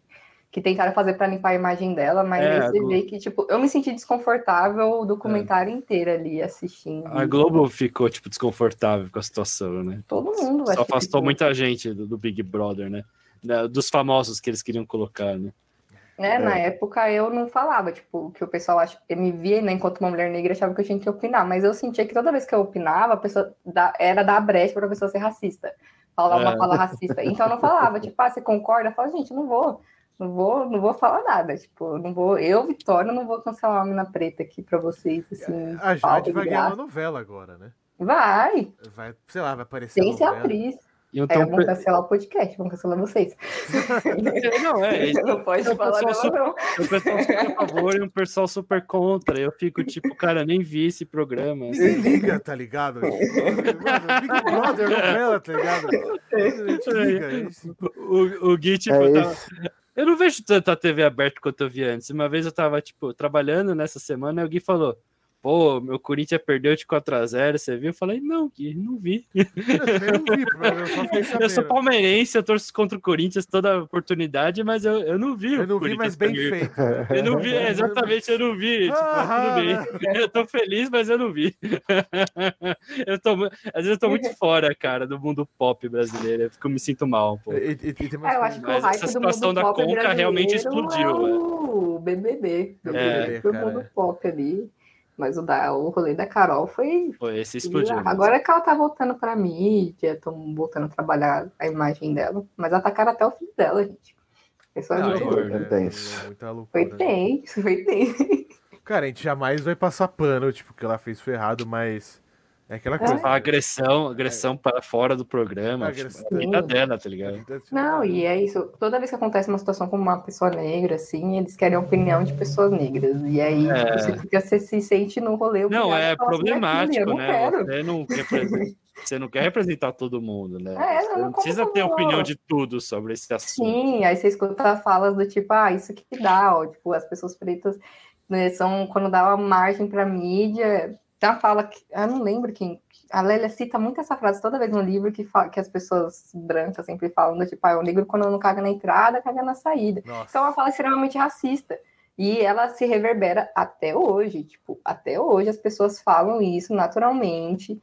Que tentaram fazer para limpar a imagem dela, mas é, aí você Globo... vê que, tipo, eu me senti desconfortável o documentário é. inteiro ali assistindo. A Globo ficou, tipo, desconfortável com a situação, né? Todo mundo. Só afastou muita gente do, do Big Brother, né? Dos famosos que eles queriam colocar, né? Né? É. Na época eu não falava, tipo, que o pessoal me via, né, enquanto uma mulher negra, achava que eu tinha que opinar, mas eu sentia que toda vez que eu opinava, a pessoa da... era dar brecha para a pessoa ser racista, falar uma é. fala racista. Então eu não falava, tipo, ah, você concorda? Eu falava, gente, não vou, não vou, não vou falar nada, tipo, não vou, eu, Vitória, não vou cancelar uma mina preta aqui para vocês, assim. A Jade vai ganhar uma novela agora, né? Vai. Vai, sei lá, vai aparecer. Sem ser atriz. Então, é, vamos cancelar o podcast, vamos cancelar vocês. não, é. Não pode é falar não, super, não. O pessoal super a favor e um pessoal super contra. Eu fico tipo, cara, nem vi esse programa. Ninguém liga, tá ligado? Mano, Big Brother, novela, tá ligado? Liga, o, o Gui, tipo, é tava... Eu não vejo tanta TV aberta quanto eu vi antes. Uma vez eu tava, tipo, trabalhando nessa semana e o Gui falou pô, meu Corinthians perdeu de 4x0, você viu? Eu falei, não, que não vi. Eu não vi, eu, eu sou palmeirense, eu torço contra o Corinthians toda oportunidade, mas eu, eu não vi. Eu não vi, mas bem feito. Eu não vi, exatamente, eu não vi. Tipo, ah, tudo bem. Eu tô feliz, mas eu não vi. eu tô, às vezes eu tô muito fora, cara, do mundo pop brasileiro. Eu fico, me sinto mal um pouco. E, e, e é, eu acho que mas essa situação da Conca realmente explodiu. É o BBB, do, é, do mundo pop ali. Mas o, da, o rolê da Carol foi. Foi esse explodiu. Agora é que ela tá voltando pra mídia, estão voltando a trabalhar a imagem dela. Mas atacaram até o filho dela, gente. Pessoal ah, é, é tenso. Foi tenso, foi tenso. Cara, a gente jamais vai passar pano, tipo, que ela fez foi errado, mas é aquela é. coisa. A agressão, agressão para fora do programa. A tipo, agressão. Tipo, dela, tá ligado? Não, e é isso. Toda vez que acontece uma situação com uma pessoa negra, assim, eles querem a opinião de pessoas negras. E aí é. você, fica, você se sente no rolê. Não, é problemático, né? Você não, você não quer representar todo mundo, né? É, não, não precisa ter opinião de tudo sobre esse assunto. Sim, aí você escuta falas do tipo, ah, isso que dá, ó, tipo, as pessoas pretas né, são quando dá uma margem para mídia já fala que. Eu não lembro quem. A Lélia cita muito essa frase toda vez no livro que, fala, que as pessoas brancas sempre falam, do tipo, ah, o negro quando não caga na entrada, caga na saída. Nossa. Então é uma fala extremamente racista. E ela se reverbera até hoje. Tipo, até hoje as pessoas falam isso naturalmente.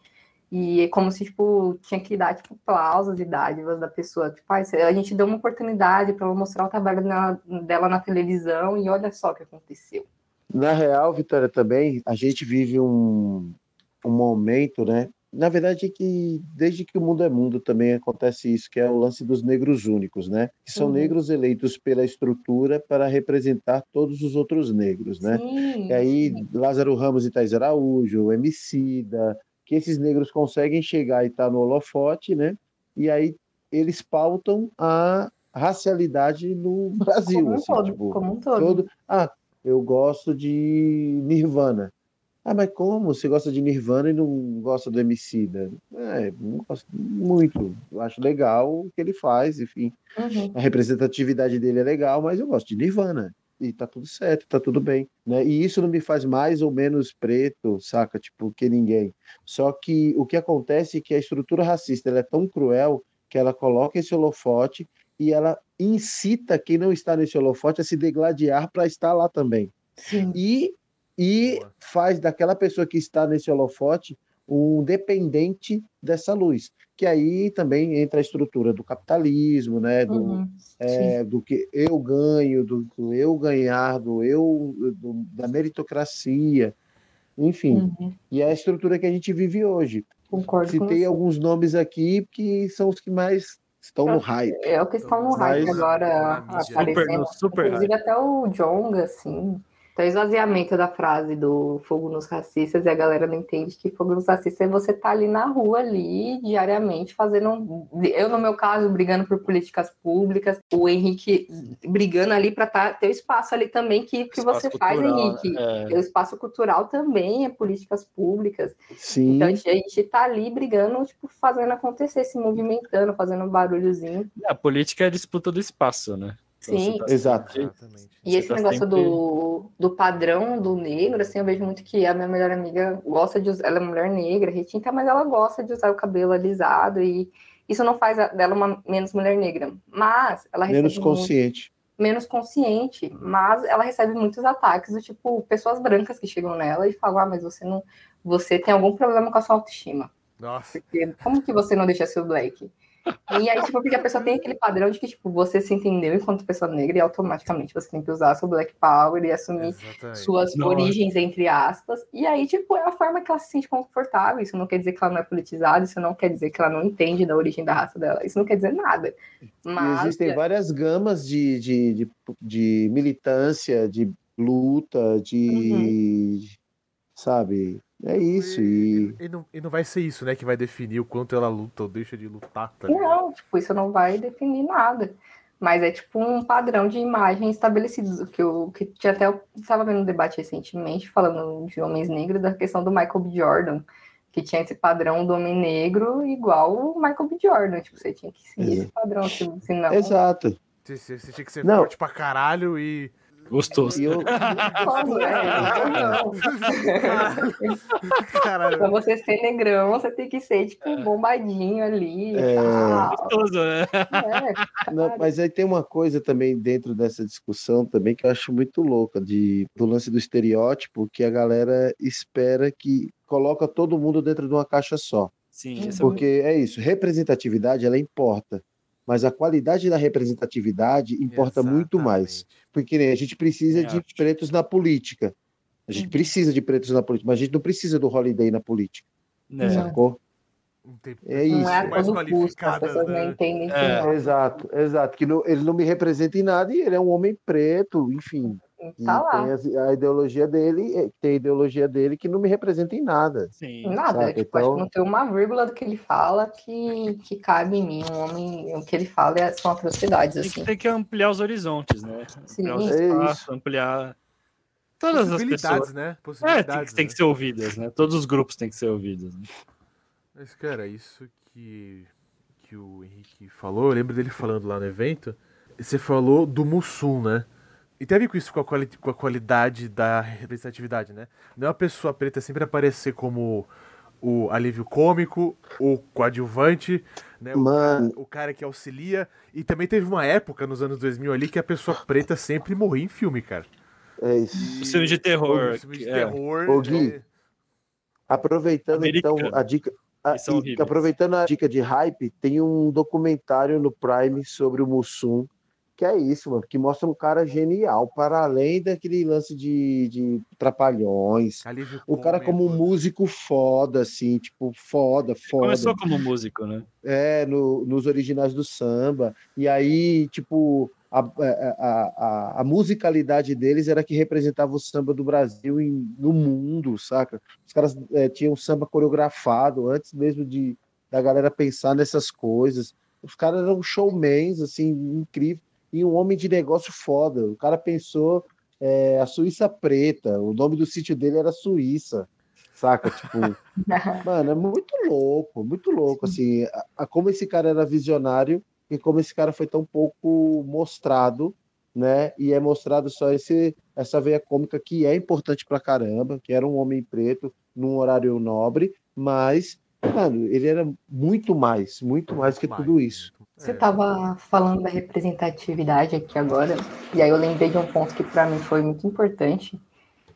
E é como se, tipo, tinha que dar, tipo, aplausos e dádivas da pessoa. Tipo, ah, a gente deu uma oportunidade para mostrar o trabalho dela, dela na televisão e olha só o que aconteceu. Na real, Vitória, também, a gente vive um, um momento, né? Na verdade, é que desde que o mundo é mundo também acontece isso, que é o lance dos negros únicos, né? Que são uhum. negros eleitos pela estrutura para representar todos os outros negros, né? Sim, e aí. Lázaro Ramos e Thais Araújo, Emicida, que esses negros conseguem chegar e estar tá no holofote, né? E aí eles pautam a racialidade no Brasil. Como um assim, todo, tipo, como um todo. todo. Ah, eu gosto de Nirvana. Ah, mas como? Você gosta de Nirvana e não gosta do Emicida? É, não gosto muito. Eu acho legal o que ele faz, enfim. Uhum. A representatividade dele é legal, mas eu gosto de Nirvana. E tá tudo certo, tá tudo bem. Né? E isso não me faz mais ou menos preto, saca? Tipo, que ninguém. Só que o que acontece é que a estrutura racista é tão cruel que ela coloca esse holofote e ela incita quem não está nesse holofote a se degladiar para estar lá também. Sim. E, e faz daquela pessoa que está nesse holofote um dependente dessa luz. Que aí também entra a estrutura do capitalismo, né? Do, uhum, é, do que eu ganho, do, do eu ganhar, do eu do, da meritocracia, enfim. Uhum. E é a estrutura que a gente vive hoje. Concordo Citei alguns nomes aqui que são os que mais estão no hype. É o que estão no hype agora aparecendo. Super, super Inclusive hype. até o Jonga, assim, então, esvaziamento da frase do fogo nos racistas e a galera não entende que fogo nos racistas é você tá ali na rua, ali, diariamente, fazendo. Eu, no meu caso, brigando por políticas públicas, o Henrique brigando ali para tá, ter o espaço ali também que, que você cultural, faz, Henrique. É. O espaço cultural também é políticas públicas. Sim. Então, a gente tá ali brigando, tipo, fazendo acontecer, se movimentando, fazendo um barulhozinho. A política é a disputa do espaço, né? Então, Sim, tá exato. E esse tá negócio sempre... do, do padrão do negro, assim, eu vejo muito que a minha melhor amiga gosta de usar, ela é mulher negra, retinta, mas ela gosta de usar o cabelo alisado e isso não faz dela uma menos mulher negra. Mas ela menos consciente. Muito, menos consciente, mas ela recebe muitos ataques do tipo pessoas brancas que chegam nela e falam: "Ah, mas você não, você tem algum problema com a sua autoestima". Nossa. Porque, como que você não deixa seu black? E aí, tipo, porque a pessoa tem aquele padrão de que, tipo, você se entendeu enquanto pessoa negra e automaticamente você tem que usar seu Black Power e assumir Exatamente. suas não, origens, entre aspas. E aí, tipo, é a forma que ela se sente confortável. Isso não quer dizer que ela não é politizada, isso não quer dizer que ela não entende da origem da raça dela. Isso não quer dizer nada. Mas... existem várias gamas de, de, de, de militância, de luta, de. Uhum. Sabe? É isso. E, e... E, não, e não vai ser isso, né, que vai definir o quanto ela luta ou deixa de lutar. Tá não, tipo, isso não vai definir nada. Mas é tipo um padrão de imagem estabelecido. Que eu que tinha até eu estava vendo um debate recentemente falando de homens negros da questão do Michael B. Jordan, que tinha esse padrão do homem negro igual o Michael B. Jordan. Tipo, você tinha que seguir esse padrão, senão. Exato. Você, você tinha que ser não. forte pra caralho e Gostoso. Eu... Caralho. Pra você ser negrão, você tem que ser, tipo, bombadinho ali. É... Gostoso, né? É, Não, mas aí tem uma coisa também dentro dessa discussão também que eu acho muito louca, de, do lance do estereótipo, que a galera espera que coloca todo mundo dentro de uma caixa só. Sim, Porque é, é isso, representatividade, ela importa mas a qualidade da representatividade importa Exatamente. muito mais. Porque né, a gente precisa é de ótimo. pretos na política. A gente precisa de pretos na política, mas a gente não precisa do holiday na política. É. Sacou? É isso. Não é mais custo, as pessoas né? não é. não. Exato, exato. Que não, ele não me representa em nada e ele é um homem preto, enfim. Tá lá. Tem a, a, ideologia dele, é, tem a ideologia dele que não me representa em nada. Sim. Nada, tipo, então... acho que não tem uma vírgula do que ele fala que, que cabe em mim. Um homem, o que ele fala é, são atrocidades. Assim. Tem que ampliar os horizontes, né? Sim. Ampliar os espaços, é ampliar todas as pessoas. né? É, tem, que, tem né? que ser ouvidas, né? Todos os grupos têm que ser ouvidos. Né? Mas, cara, isso que, que o Henrique falou, eu lembro dele falando lá no evento. Você falou do Mussum, né? E tem a ver com isso, com a, quali com a qualidade da representatividade, né? Não é uma pessoa preta sempre aparecer como o alívio cômico, o coadjuvante, né? O cara, o, cara, que auxilia. E também teve uma época nos anos 2000 ali que a pessoa preta sempre morria em filme, cara. É isso. O filme de terror. O filme de é. terror. Ô, Gui, é... aproveitando Americano. então a dica. A, e, aproveitando a dica de hype, tem um documentário no Prime sobre o Mussum que é isso, mano, que mostra um cara genial, para além daquele lance de, de trapalhões. Alívio o cara como um músico foda, assim, tipo, foda, foda. Começou como músico, né? É, no, nos originais do samba. E aí, tipo, a, a, a, a, musicalidade deles era que representava o samba do Brasil em, no mundo, saca? Os caras é, tinham samba coreografado antes mesmo de da galera pensar nessas coisas. Os caras eram showmans, assim, incrível e um homem de negócio foda. O cara pensou é, a Suíça Preta, o nome do sítio dele era Suíça, saca? Tipo, mano, é muito louco, muito louco, assim, a, a, como esse cara era visionário e como esse cara foi tão pouco mostrado, né? E é mostrado só esse, essa veia cômica que é importante pra caramba, que era um homem preto num horário nobre, mas, mano, ele era muito mais, muito mais que tudo isso. Você estava é. falando da representatividade aqui agora, e aí eu lembrei de um ponto que para mim foi muito importante.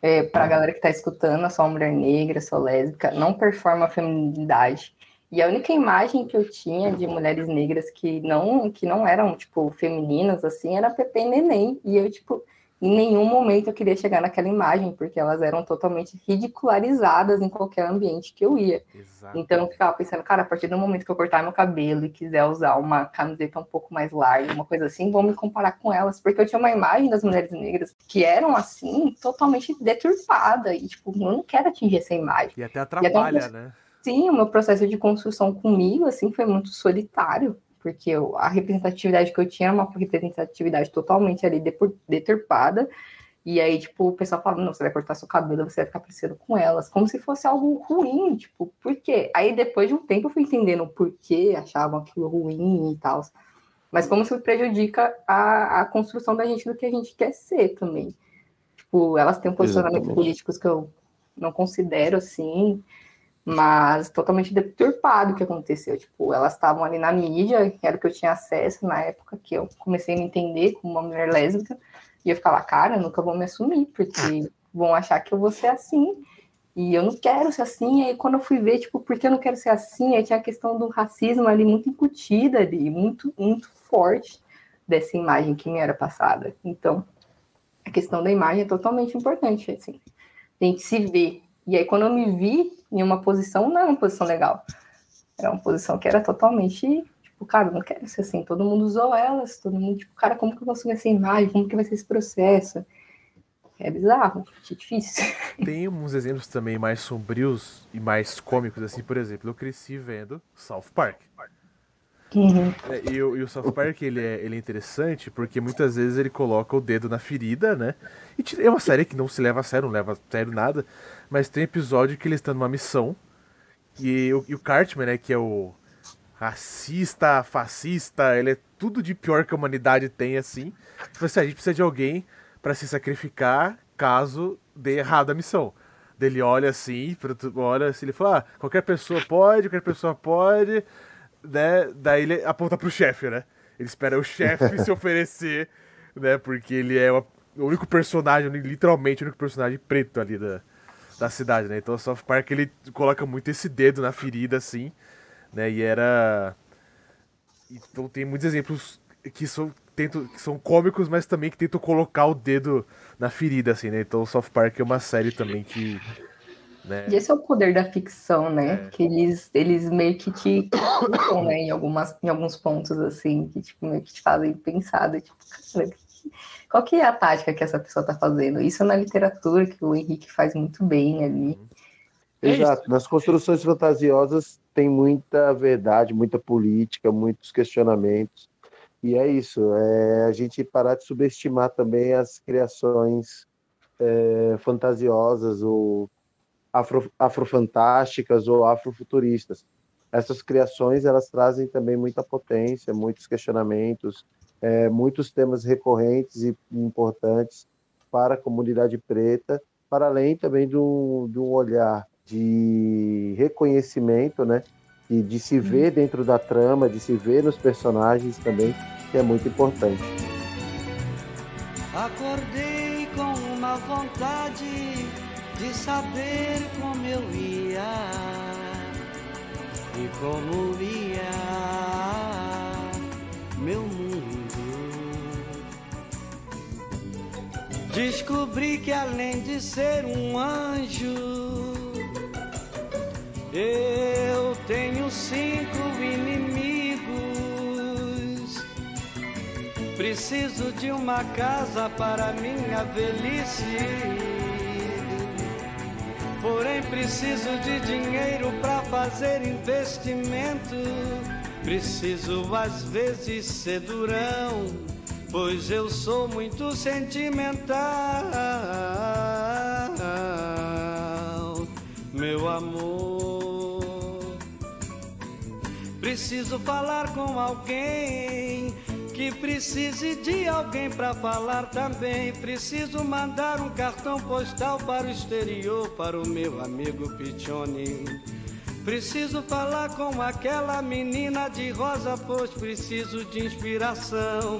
É, para a galera que está escutando, eu sou uma mulher negra, sou lésbica, não performa a feminilidade. E a única imagem que eu tinha de mulheres negras que não que não eram, tipo, femininas, assim, era Pepe e Neném. E eu, tipo, em nenhum momento eu queria chegar naquela imagem, porque elas eram totalmente ridicularizadas em qualquer ambiente que eu ia. Exato. Então eu ficava pensando, cara, a partir do momento que eu cortar meu cabelo e quiser usar uma camiseta um pouco mais larga, uma coisa assim, vou me comparar com elas, porque eu tinha uma imagem das mulheres negras que eram assim, totalmente deturpada, e tipo, eu não quero atingir essa imagem. E até atrapalha, e até um... né? Sim, o meu processo de construção comigo, assim, foi muito solitário porque eu, a representatividade que eu tinha era uma representatividade totalmente ali deturpada. E aí, tipo, o pessoal falava, não, você vai cortar seu cabelo, você vai ficar parecendo com elas, como se fosse algo ruim, tipo, por quê? Aí depois de um tempo eu fui entendendo o porquê achavam aquilo ruim e tal. Mas como isso prejudica a, a construção da gente do que a gente quer ser também. Tipo, elas têm um posicionamento políticos que eu não considero assim, mas totalmente deturpado o que aconteceu. Tipo, elas estavam ali na mídia, era o que eu tinha acesso na época que eu comecei a me entender como uma mulher lésbica, e eu ficava, cara, eu nunca vou me assumir, porque vão achar que eu vou ser assim, e eu não quero ser assim. E aí, quando eu fui ver, tipo, porque eu não quero ser assim, aí tinha a questão do racismo ali muito incutida ali, muito, muito forte dessa imagem que me era passada. Então, a questão da imagem é totalmente importante, assim. Tem que se ver. E aí, quando eu me vi em uma posição, não era uma posição legal. Era uma posição que era totalmente, tipo, cara, não quero ser assim. Todo mundo usou elas, todo mundo, tipo, cara, como que eu vou subir essa imagem? Como que vai ser esse processo? É bizarro, é difícil. Tem uns exemplos também mais sombrios e mais cômicos, assim, por exemplo, eu cresci vendo South Park. Uhum. É, e, o, e, o South Park ele é, ele é interessante porque muitas vezes ele coloca o dedo na ferida, né? E é uma série que não se leva a sério, não leva a sério nada, mas tem episódio que eles estão numa missão e, o, e o Cartman, né, que é o racista, fascista, ele é tudo de pior que a humanidade tem, assim. Tipo assim, a gente precisa de alguém para se sacrificar caso dê errado a missão. Ele olha assim, olha assim, ele fala, ah, qualquer pessoa pode, qualquer pessoa pode, né? Daí ele aponta pro chefe, né? Ele espera o chefe se oferecer, né? Porque ele é o único personagem, literalmente o único personagem preto ali da, da cidade, né? Então o South Park ele coloca muito esse dedo na ferida, assim, né? E era. Então tem muitos exemplos que são, tento, que são cômicos, mas também que tentam colocar o dedo na ferida, assim, né? Então o South Park é uma série também que. Né? E esse é o poder da ficção, né? É. Que eles, eles meio que te colocam, né? Em, algumas, em alguns pontos, assim, que tipo, meio que te fazem pensar, tipo, cara, qual que é a tática que essa pessoa está fazendo? Isso é na literatura que o Henrique faz muito bem ali. É Exato. Nas construções fantasiosas tem muita verdade, muita política, muitos questionamentos. E é isso, é a gente parar de subestimar também as criações é, fantasiosas ou afro, afrofantásticas ou afrofuturistas. Essas criações elas trazem também muita potência, muitos questionamentos, é, muitos temas recorrentes e importantes para a comunidade preta, para além também de um, de um olhar de reconhecimento, né? E de se ver dentro da trama, de se ver nos personagens também, que é muito importante. Acordei com uma vontade de saber como eu ia e como ia meu mundo. Descobri que além de ser um anjo, eu tenho cinco inimigos. Preciso de uma casa para minha velhice. Porém, preciso de dinheiro para fazer investimento. Preciso às vezes ser durão pois eu sou muito sentimental, meu amor. Preciso falar com alguém que precise de alguém para falar também. Preciso mandar um cartão postal para o exterior para o meu amigo Pichoni. Preciso falar com aquela menina de rosa, pois preciso de inspiração.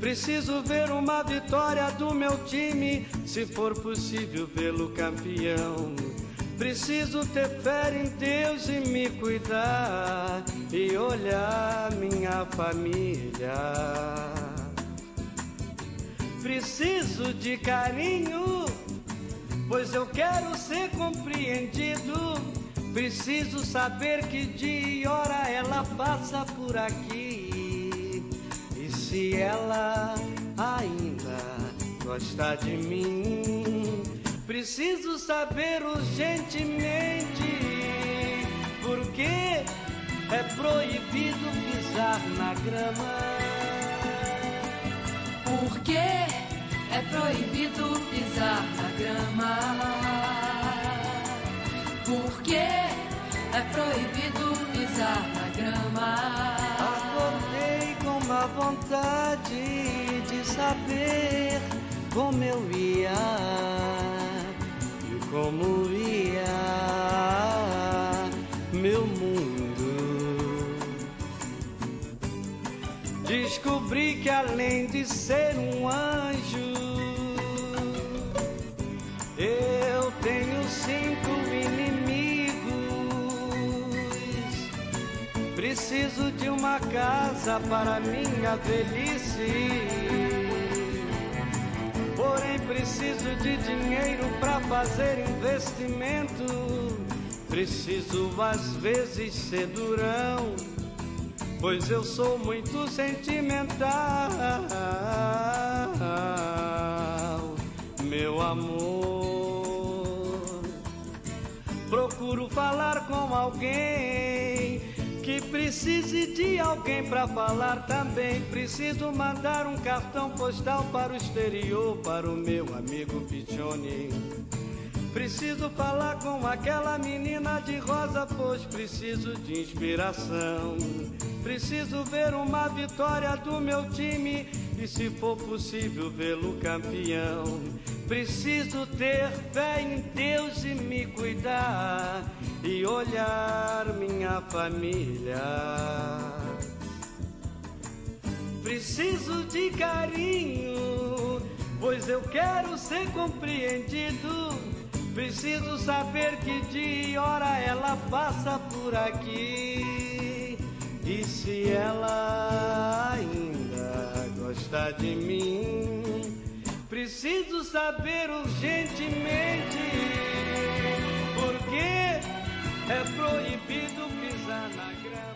Preciso ver uma vitória do meu time, se for possível vê-lo campeão. Preciso ter fé em Deus e me cuidar e olhar minha família. preciso de carinho, pois eu quero ser compreendido. Preciso saber que dia e hora ela passa por aqui. E se ela ainda gosta de mim, preciso saber urgentemente porque é proibido pisar na grama. Porque é proibido pisar na grama. Porque é proibido pisar na grama. Acordei com uma vontade de saber como eu ia como ia meu mundo. Descobri que além de ser um anjo, eu tenho cinco inimigos. Preciso de uma casa para minha velhice. Porém, preciso de dinheiro para fazer investimento. Preciso às vezes ser durão pois eu sou muito sentimental, meu amor. Procuro falar com alguém que precise de alguém para falar também. Preciso mandar um cartão postal para o exterior para o meu amigo Pichone. Preciso falar com aquela menina de rosa, pois preciso de inspiração. Preciso ver uma vitória do meu time e, se for possível, vê-lo campeão. Preciso ter fé em Deus e me cuidar e olhar minha família. Preciso de carinho, pois eu quero ser compreendido. Preciso saber que dia e hora ela passa por aqui. E se ela ainda gosta de mim, preciso saber urgentemente porque é proibido pisar na grama.